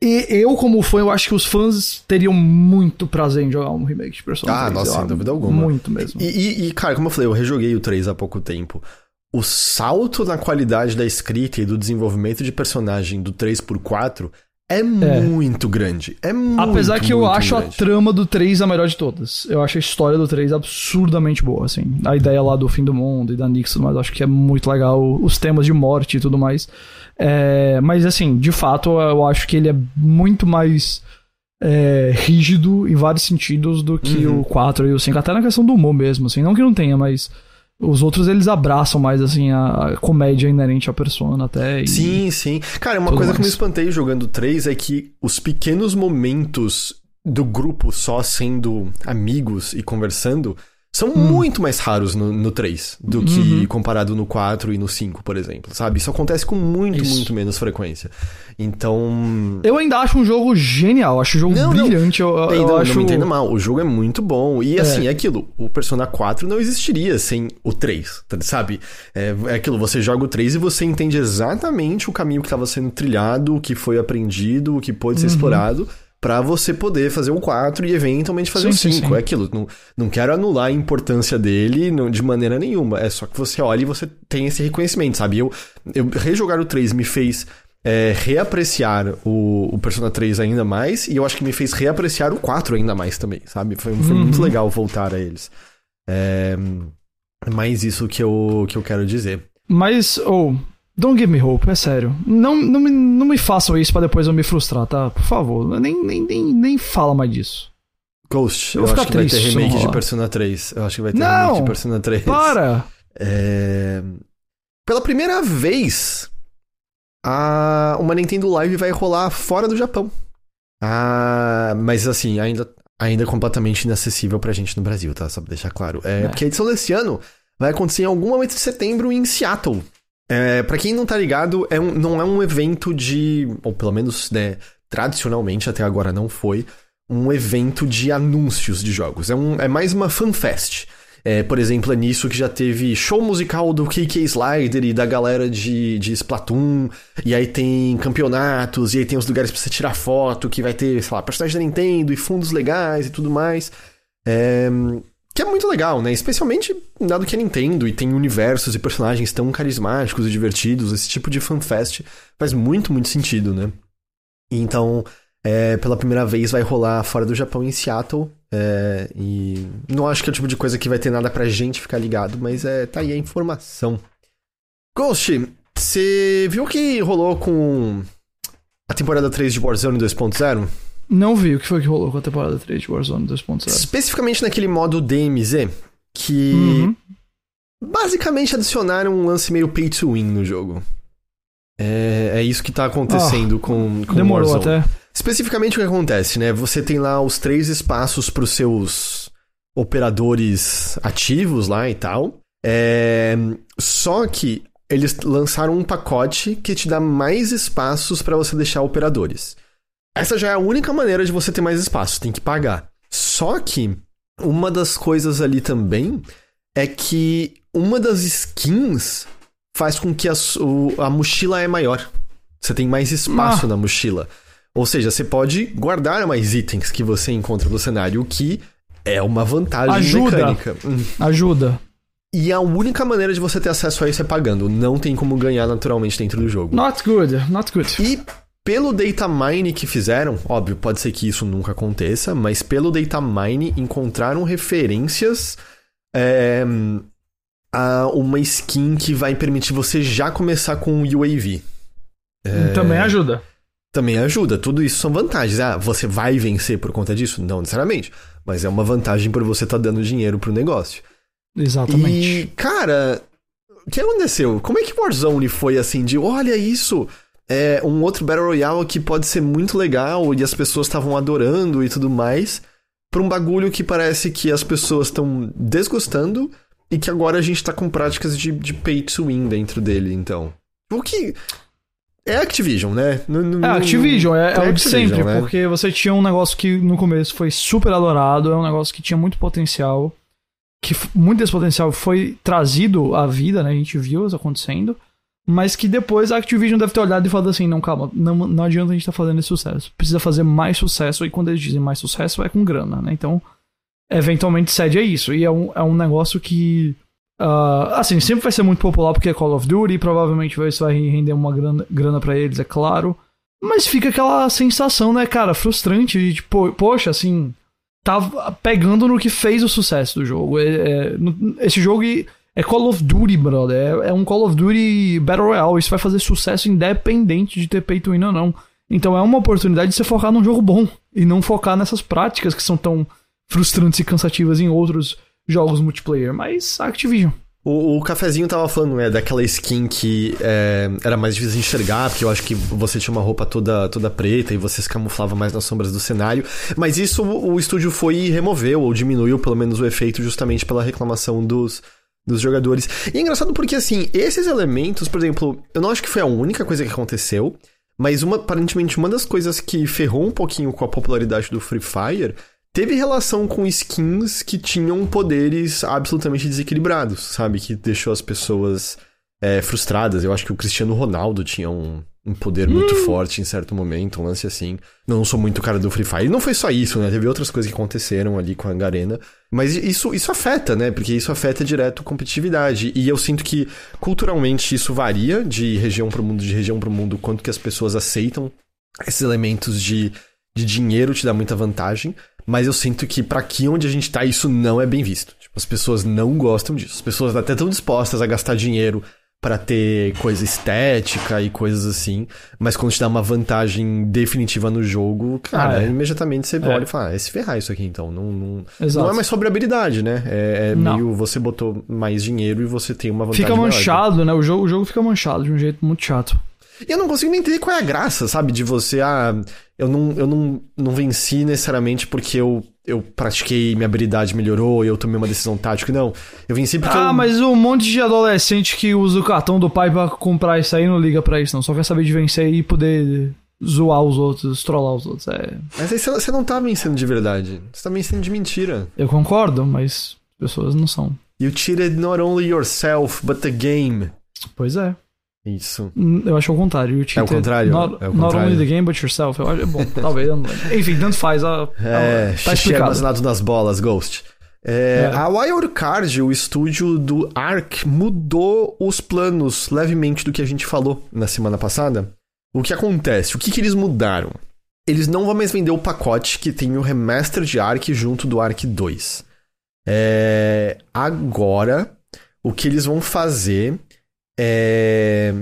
E eu, como fã, eu acho que os fãs teriam muito prazer em jogar um remake de Persona ah, 3. nossa, sem dúvida alguma. Muito mesmo. E, e, e, cara, como eu falei, eu rejoguei o 3 há pouco tempo. O salto na qualidade da escrita e do desenvolvimento de personagem do 3 por 4 é, muito grande. É muito Apesar que eu acho grande. a trama do 3 a melhor de todas. Eu acho a história do 3 absurdamente boa, assim. A ideia lá do fim do mundo e da Nix, mas acho que é muito legal. Os temas de morte e tudo mais. É, mas, assim, de fato, eu acho que ele é muito mais é, rígido em vários sentidos do que Uhum. o 4 e o 5. Até na questão do humor mesmo, assim. Não que não tenha, mas... Os outros, eles abraçam mais, assim, a, comédia inerente à persona até. E... Sim, sim. Cara, uma Tudo coisa que me mais. espantei jogando 3 é que os pequenos momentos do grupo só sendo amigos e conversando são muito mais raros no, no 3 do que Hum. Uhum. comparado no 4 e no 5, por exemplo, sabe? Isso acontece com muito, Isso. muito menos frequência. Então. Eu ainda acho um jogo genial, acho um jogo Não, não. brilhante. Eu, eu Ei, não, acho... não me entenda mal, o jogo é muito bom. E assim, é aquilo, o Persona 4 não existiria sem o 3, tá- sabe? É, é aquilo, você joga o 3 e você entende exatamente o caminho que estava sendo trilhado, o que foi aprendido, o que pôde ser Uhum. explorado, pra você poder fazer o 4 e eventualmente fazer Sim, o sim, 5. sim. É aquilo, não, não quero anular a importância dele não- de maneira nenhuma. É só que você olha e você tem esse reconhecimento, sabe? Eu, eu rejogar o 3 me fez é, reapreciar o, o Persona 3 ainda mais, e eu acho que me fez reapreciar o 4 ainda mais também, sabe? Foi, foi Uhum. muito legal voltar a eles. É, mais isso que eu, que eu quero dizer. Mas, oh, don't give me hope, é sério. Não, não, me, não me façam isso pra depois eu me frustrar, tá? Por favor, nem, nem, nem, nem fala mais disso. Ghost, Eu eu, acho que vai ter remake de. Persona 3. Eu acho que vai ter Não! remake de Persona 3. Para! É, Pela primeira vez, a... uma Nintendo Live vai rolar fora do Japão. Ah, mas assim, ainda, ainda completamente inacessível pra gente no Brasil, tá? Só pra deixar claro. É, É. Porque a edição desse ano vai acontecer em algum momento de setembro em Seattle. É, para quem não tá ligado, é um- não é um evento de. Ou pelo menos, né, tradicionalmente até agora não foi. Um evento de anúncios de jogos. É, um, é mais uma fanfest. É, por exemplo, é nisso que já teve show musical do KK Slider e da galera de, de Splatoon. E aí tem campeonatos, e aí tem os lugares pra você tirar foto, que vai ter, sei lá, personagens da Nintendo e fundos legais e tudo mais. É, que é muito legal, né? Especialmente dado que é Nintendo e tem universos e personagens tão carismáticos e divertidos, esse tipo de fanfest faz muito, muito sentido, né? Então, é, pela primeira vez vai rolar fora do Japão em Seattle. é, e não acho que é o tipo de coisa que vai ter nada pra gente ficar ligado, mas é, tá aí a informação. Ghost, você viu que rolou com a temporada 3 de Warzone 2.0? Não vi o que foi que rolou com a temporada 3 de Warzone 2.0. Especificamente naquele modo DMZ, que Uhum. basicamente adicionaram um lance meio pay to win no jogo. É, é isso que tá acontecendo com, com Ah, Demorou Warzone. até. Especificamente o que acontece, né? Você tem lá os três espaços para os seus operadores ativos lá e tal. É, Só que eles lançaram um pacote que te dá mais espaços para você deixar operadores. Essa já é a única maneira de você ter mais espaço, tem que pagar. Só que uma das coisas ali também é que uma das skins faz com que a, a mochila é maior. Você tem mais espaço Ah. na mochila. Ou seja, você pode guardar mais itens que você encontra no cenário, o que é uma vantagem Ajuda. mecânica. Hum. Ajuda. E a única maneira de você ter acesso a isso é pagando. Não tem como ganhar naturalmente dentro do jogo. Not good, not good. E pelo data mine que fizeram, óbvio, pode ser que isso nunca aconteça, mas pelo data mine encontraram referências é, a uma skin que vai permitir você já começar com o UAV. É. Também ajuda. Também ajuda, tudo isso são vantagens. Ah, você vai vencer por conta disso? Não necessariamente, mas é uma vantagem por você estar dando dinheiro pro negócio. Exatamente. E, cara, o que aconteceu? Como é que Warzone foi assim de, olha isso, é um outro Battle Royale que pode ser muito legal e as pessoas estavam adorando e tudo mais, pra um bagulho que parece que as pessoas estão desgostando e que agora a gente tá com práticas de, de pay to win dentro dele, então. O que... É Activision, né? Não- não- É, Activision, é, é o de sempre, né? porque você tinha um negócio que no começo foi super adorado, é um negócio que tinha muito potencial. que muito desse potencial foi trazido à vida, né? A gente viu isso acontecendo. Mas que depois a Activision deve ter olhado e falado assim: não, calma, não, não adianta a gente estar tá fazendo esse sucesso. Precisa fazer mais sucesso. E quando eles dizem mais sucesso, é com grana, né? Então, eventualmente cede a isso. E é um, é um negócio que. Uh, assim, sempre vai ser muito popular porque é Call of Duty. E provavelmente isso vai render uma grana, grana para eles, é claro. Mas fica aquela sensação, né, cara, frustrante de tipo, poxa, assim, tá pegando no que fez o sucesso do jogo. É, é, esse jogo é Call of Duty, brother. É, é, um Call of Duty Battle Royale. Isso vai fazer sucesso independente de ter peito ou não. Então é uma oportunidade de você focar num jogo bom e não focar nessas práticas que são tão frustrantes e cansativas em outros jogos multiplayer. Mas Activision. O, o cafezinho tava falando, né, daquela skin que é, era mais difícil de enxergar, porque eu acho que você tinha uma roupa toda, toda preta e você se camuflava mais nas sombras do cenário. Mas isso o estúdio foi e removeu, ou diminuiu pelo menos o efeito, justamente pela reclamação dos, dos jogadores. E é engraçado porque, assim, esses elementos, por exemplo, eu não acho que foi a única coisa que aconteceu, mas uma, aparentemente uma das coisas que ferrou um pouquinho com a popularidade do Free Fire teve relação com skins que tinham poderes absolutamente desequilibrados, sabe? Que deixou as pessoas é, frustradas. Eu acho que o Cristiano Ronaldo tinha um, um poder muito hum. forte em certo momento, um lance assim. Não sou muito cara do Free Fire. E não foi só isso, né? Teve outras coisas que aconteceram ali com a Garena. Mas isso, isso afeta, né? Porque isso afeta direto a competitividade. E eu sinto que culturalmente isso varia de região para mundo, de região para mundo, quanto que as pessoas aceitam esses elementos de, de dinheiro te dá muita vantagem. Mas eu sinto que para aqui onde a gente tá, isso não é bem visto. Tipo, as pessoas não gostam disso. As pessoas até estão dispostas a gastar dinheiro para ter coisa estética e coisas assim, mas quando te dá uma vantagem definitiva no jogo, cara, ah, é. imediatamente você é. olha e fala, ah, é se ferrar isso aqui então. Não, não, não é mais sobre habilidade, né? É, é meio você botou mais dinheiro e você tem uma vantagem. Fica manchado, maior. né? O jogo, o jogo fica manchado de um jeito muito chato. E eu não consigo nem entender qual é a graça, sabe? De você, ah, eu não, eu não, não venci necessariamente porque eu, eu pratiquei, minha habilidade melhorou e eu tomei uma decisão tática. Não. Eu venci porque. Ah, eu... mas um monte de adolescente que usa o cartão do pai para comprar isso aí não liga para isso, não. Só quer saber de vencer e poder zoar os outros, trollar os outros. É... Mas aí você não tá vencendo de verdade. Você tá vencendo de mentira. Eu concordo, mas as pessoas não são. You cheated not only yourself, but the game. Pois é. Isso. Hum, eu acho o contrário. é o contrário? Not, é o not only the game, but yourself. Eu acho, bom, [laughs] talvez. Enfim, tanto faz. A, a, é, tá explicado. nas bolas, Ghost. É, é. A Wildcard, o estúdio do Ark, mudou os planos levemente do que a gente falou na semana passada. O que acontece? O que, que eles mudaram? Eles não vão mais vender o pacote que tem o remaster de Ark junto do Ark 2. É, agora, o que eles vão fazer é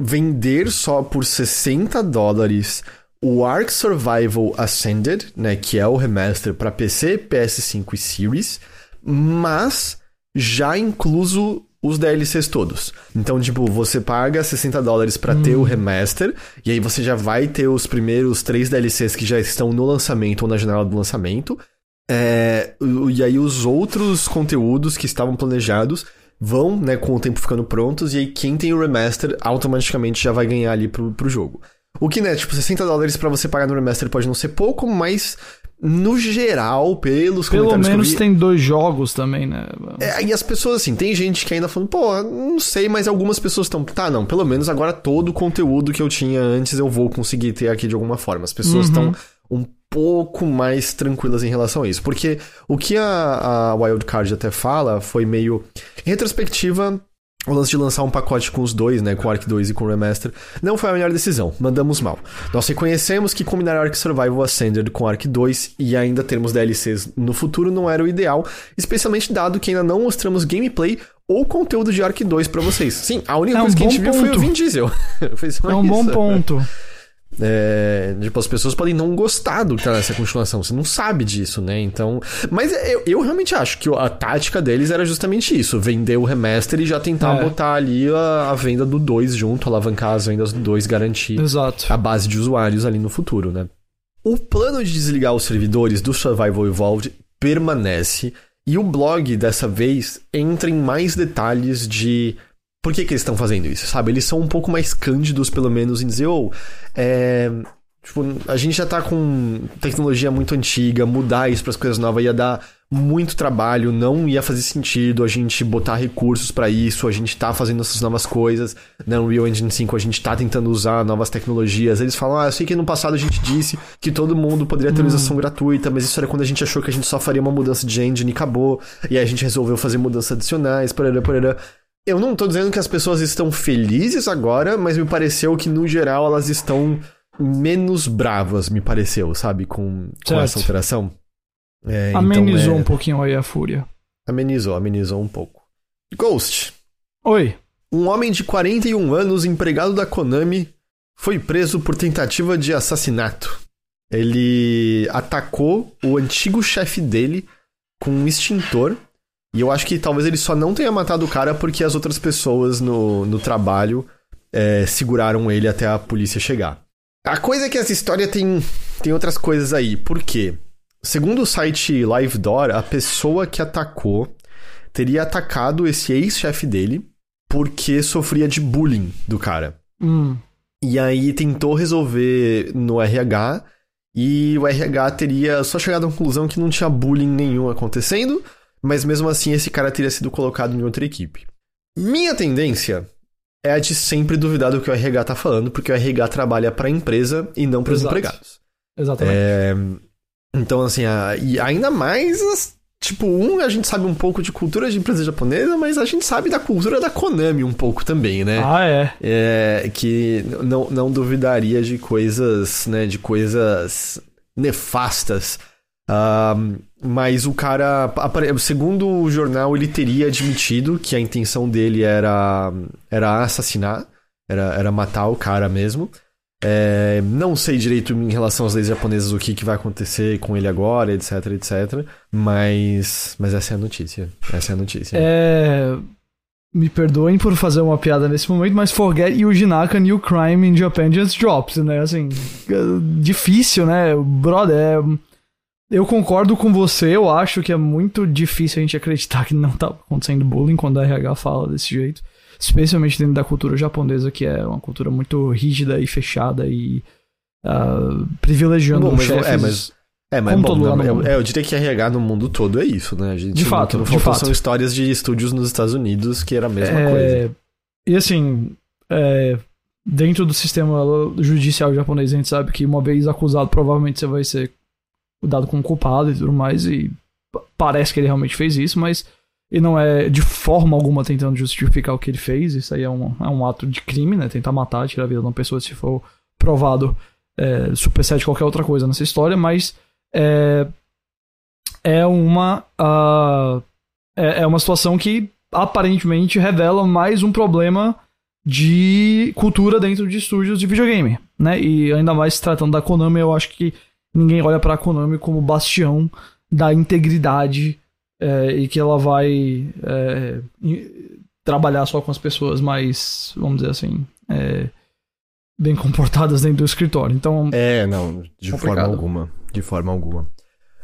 vender só por 60 dólares o Ark Survival Ascended, né, que é o remaster para PC, PS5 e Series, mas já incluso os DLCs todos. Então, tipo, você paga 60 dólares para hum. ter o hum. remaster, e aí você já vai ter os primeiros três DLCs que já estão no lançamento ou na janela do lançamento. É, e aí os outros conteúdos que estavam planejados vão, né, com o tempo ficando prontos, e aí quem tem o remaster automaticamente já vai ganhar ali pro, pro jogo. O que, né, tipo, 60 dólares para você pagar no remaster pode não ser pouco, mas no geral, pelos Pelo menos vi... tem dois jogos também, né? É, e as pessoas, assim, tem gente que ainda falando, pô, não sei, mas algumas pessoas estão, tá, não, pelo menos agora todo o conteúdo que eu tinha antes eu vou conseguir ter aqui de alguma forma. As pessoas estão uhum. um pouco mais tranquilas em relação a isso. Porque o que a, a Wildcard até fala foi meio. Em retrospectiva, o lance de lançar um pacote com os dois, né, com o Ark 2 e com o Remaster, não foi a melhor decisão, mandamos mal. Nós reconhecemos que combinar Ark Survival Ascended com Ark 2 e ainda termos DLCs no futuro não era o ideal, especialmente dado que ainda não mostramos gameplay ou conteúdo de Ark 2 para vocês. Sim, a única é coisa um que a gente ponto. viu foi o Vin Diesel. [laughs] é um isso. bom ponto. É, tipo, as pessoas podem não gostar do que tá nessa continuação, você não sabe disso, né? Então. Mas eu, eu realmente acho que a tática deles era justamente isso: vender o remaster e já tentar é. botar ali a, a, venda do 2 junto, alavancar as vendas do 2, garantir Exato. a base de usuários ali no futuro, né? O plano de desligar os servidores do Survival Evolved permanece, e o blog dessa vez entra em mais detalhes de por que, que eles estão fazendo isso, sabe? Eles são um pouco mais cândidos, pelo menos, em dizer, oh, é, Tipo, a gente já tá com tecnologia muito antiga, mudar isso para as coisas novas ia dar muito trabalho, não ia fazer sentido a gente botar recursos para isso, a gente tá fazendo essas novas coisas. Na Unreal Engine 5 a gente tá tentando usar novas tecnologias. Eles falam: "Ah, eu sei que no passado a gente disse que todo mundo poderia ter atualização gratuita, mas isso era quando a gente achou que a gente só faria uma mudança de engine e acabou. E aí a gente resolveu fazer mudanças adicionais, parará, parará. Eu não tô dizendo que as pessoas estão felizes agora, mas me pareceu que no geral elas estão menos bravas, me pareceu, sabe, com, com essa alteração. É, então, Amenizou é- um pouquinho aí a fúria. Amenizou, amenizou um pouco. Ghost. Oi. Um homem de 41 anos, empregado da Konami, foi preso por tentativa de assassinato. Ele atacou o antigo chefe dele com um extintor. E eu acho que talvez ele só não tenha matado o cara porque as outras pessoas no, no trabalho é, seguraram ele até a polícia chegar. A coisa é que essa história tem, tem outras coisas aí. Por quê? Segundo o site LiveDoor, a pessoa que atacou teria atacado esse ex-chefe dele porque sofria de bullying do cara. Hum. E aí tentou resolver no RH e o RH teria só chegado à conclusão que não tinha bullying nenhum acontecendo, mas mesmo assim esse cara teria sido colocado em outra equipe. Minha tendência é a de sempre duvidar do que o RH tá falando, porque o RH trabalha pra empresa e não pros Exato. empregados. Exatamente. É, então, assim, a- e ainda mais, tipo, um, a gente sabe um pouco de cultura de empresa japonesa, mas a gente sabe da cultura da Konami um pouco também, né? Ah, é. É, que não, não duvidaria de coisas, né, de coisas nefastas. Ah, mas o cara, segundo o jornal, ele teria admitido que a intenção dele era, era assassinar, era, era matar o cara mesmo. É, não sei direito em relação às leis japonesas o que, que vai acontecer com ele agora, etc, etc. Mas, mas essa é a notícia. Essa é a notícia. É. Me perdoem por fazer uma piada nesse momento, mas forget Yuji Naka new crime in Japan just drops, né? Assim, é difícil, né? Brother, é... eu concordo com você, eu acho que é muito difícil a gente acreditar que não tá acontecendo bullying quando a RH fala desse jeito. Especialmente dentro da cultura japonesa, que é uma cultura muito rígida e fechada e ah, privilegiando Bom, os mas- chefes. é, mas- É, mas Como bom, todo lugar não, mundo. é, eu diria que RH no mundo todo é isso, né? A gente, De fato, não de fato. são histórias de estúdios nos Estados Unidos que era a mesma É, coisa. E assim, é, dentro do sistema judicial japonês, a gente sabe que uma vez acusado, provavelmente você vai ser dado como culpado e tudo mais, e pa- parece que ele realmente fez isso, mas ele não é de forma alguma tentando justificar o que ele fez. Isso aí é um, é um ato de crime, né? Tentar matar, tirar a vida de uma pessoa se for provado, é, supersede qualquer outra coisa nessa história, mas é, é uma. ah, é, é uma situação que aparentemente revela mais um problema de cultura dentro de estúdios de videogame, né? E ainda mais se tratando da Konami, eu acho que ninguém olha pra Konami como bastião da integridade é, e que ela vai é, em- trabalhar só com as pessoas mais, vamos dizer assim, é, bem comportadas dentro do escritório. Então, É, não, de forma Complicado. alguma. De forma alguma.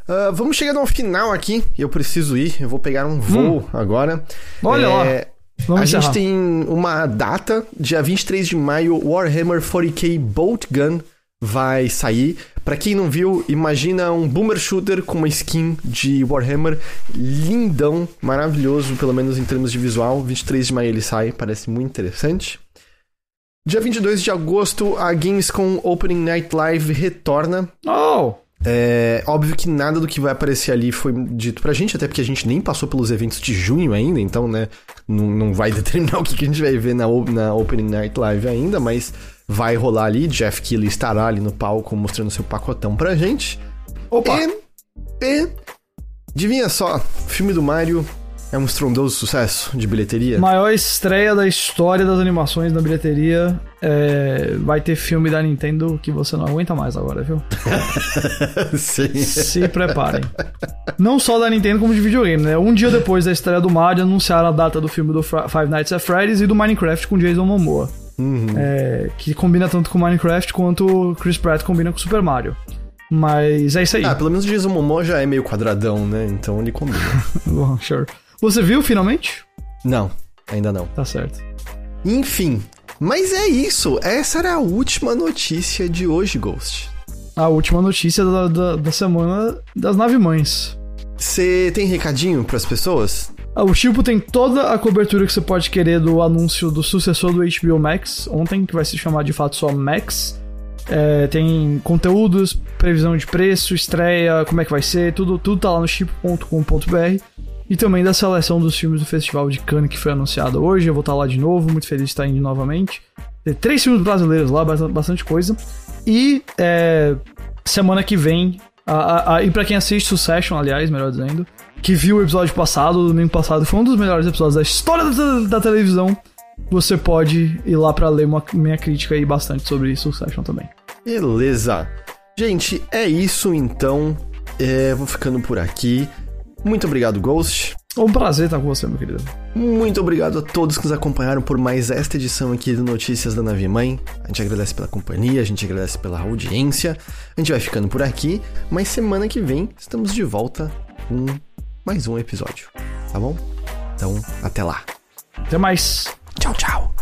Ah, vamos chegando ao final aqui. Eu preciso ir. Eu vou pegar um voo agora. Hum. olha lá, É, vamos a gente encerrar. tem uma data, dia 23 de maio, Warhammer 40k Bolt Gun vai sair. Pra quem não viu, imagina um boomer shooter com uma skin de Warhammer lindão, maravilhoso, pelo menos em termos de visual. 23 de maio ele sai, parece muito interessante. Dia 22 de agosto, a Gamescom Opening Night Live retorna. Oh! É óbvio que nada do que vai aparecer ali foi dito pra gente, até porque a gente nem passou pelos eventos de junho ainda, então, né, não, não vai [laughs] determinar o que, que a gente vai ver na, na Opening Night Live ainda, mas vai rolar ali. Jeff Keighley estará ali no palco mostrando seu pacotão pra gente. Opa! E, e, adivinha só, filme do Mario é um estrondoso sucesso de bilheteria? Maior estreia da história das animações na bilheteria. É, vai ter filme da Nintendo que você não aguenta mais agora, viu? [laughs] Sim. Se preparem. Não só da Nintendo, como de videogame, né? Um dia depois da estreia do Mario, anunciaram a data do filme do Fra- Five Nights at Freddy's e do Minecraft com Jason Momoa. Uhum. É, que combina tanto com Minecraft quanto Chris Pratt combina com Super Mario. Mas é isso aí. Ah, pelo menos o Jason Momoa já é meio quadradão, né? Então ele combina. [laughs] Bom, sure. Você viu finalmente? não, ainda não. Tá certo. Enfim, mas é isso. Essa era a última notícia de hoje, Ghost. A última notícia da, da, da semana das nave mães. Você tem recadinho pras pessoas? Ah, O Chipo tem toda a cobertura que você pode querer do anúncio do sucessor do HBO Max ontem, que vai se chamar de fato só Max. É, tem conteúdos, previsão de preço, estreia, como é que vai ser, tudo, tudo tá lá no chip.com.br. E também da seleção dos filmes do Festival de Cannes que foi anunciado hoje. Eu vou estar lá de novo, muito feliz de estar indo novamente. Tem três filmes brasileiros lá, bastante, coisa. E é, semana que vem, a, a, a- e pra quem assiste Succession, aliás, melhor dizendo, que viu o episódio passado, o domingo passado, foi um dos melhores episódios da história da, da televisão. Você pode ir lá pra ler uma minha crítica aí bastante sobre Succession também. Beleza. Gente, é isso então. É, vou ficando por aqui. Muito obrigado, Ghost. É um prazer estar com você, meu querido. Muito obrigado a todos que nos acompanharam por mais esta edição aqui do Notícias da Nave Mãe. A gente agradece pela companhia, a gente agradece pela audiência. A gente vai ficando por aqui, mas semana que vem estamos de volta com mais um episódio, tá bom? Então, até lá. Até mais. Tchau, tchau.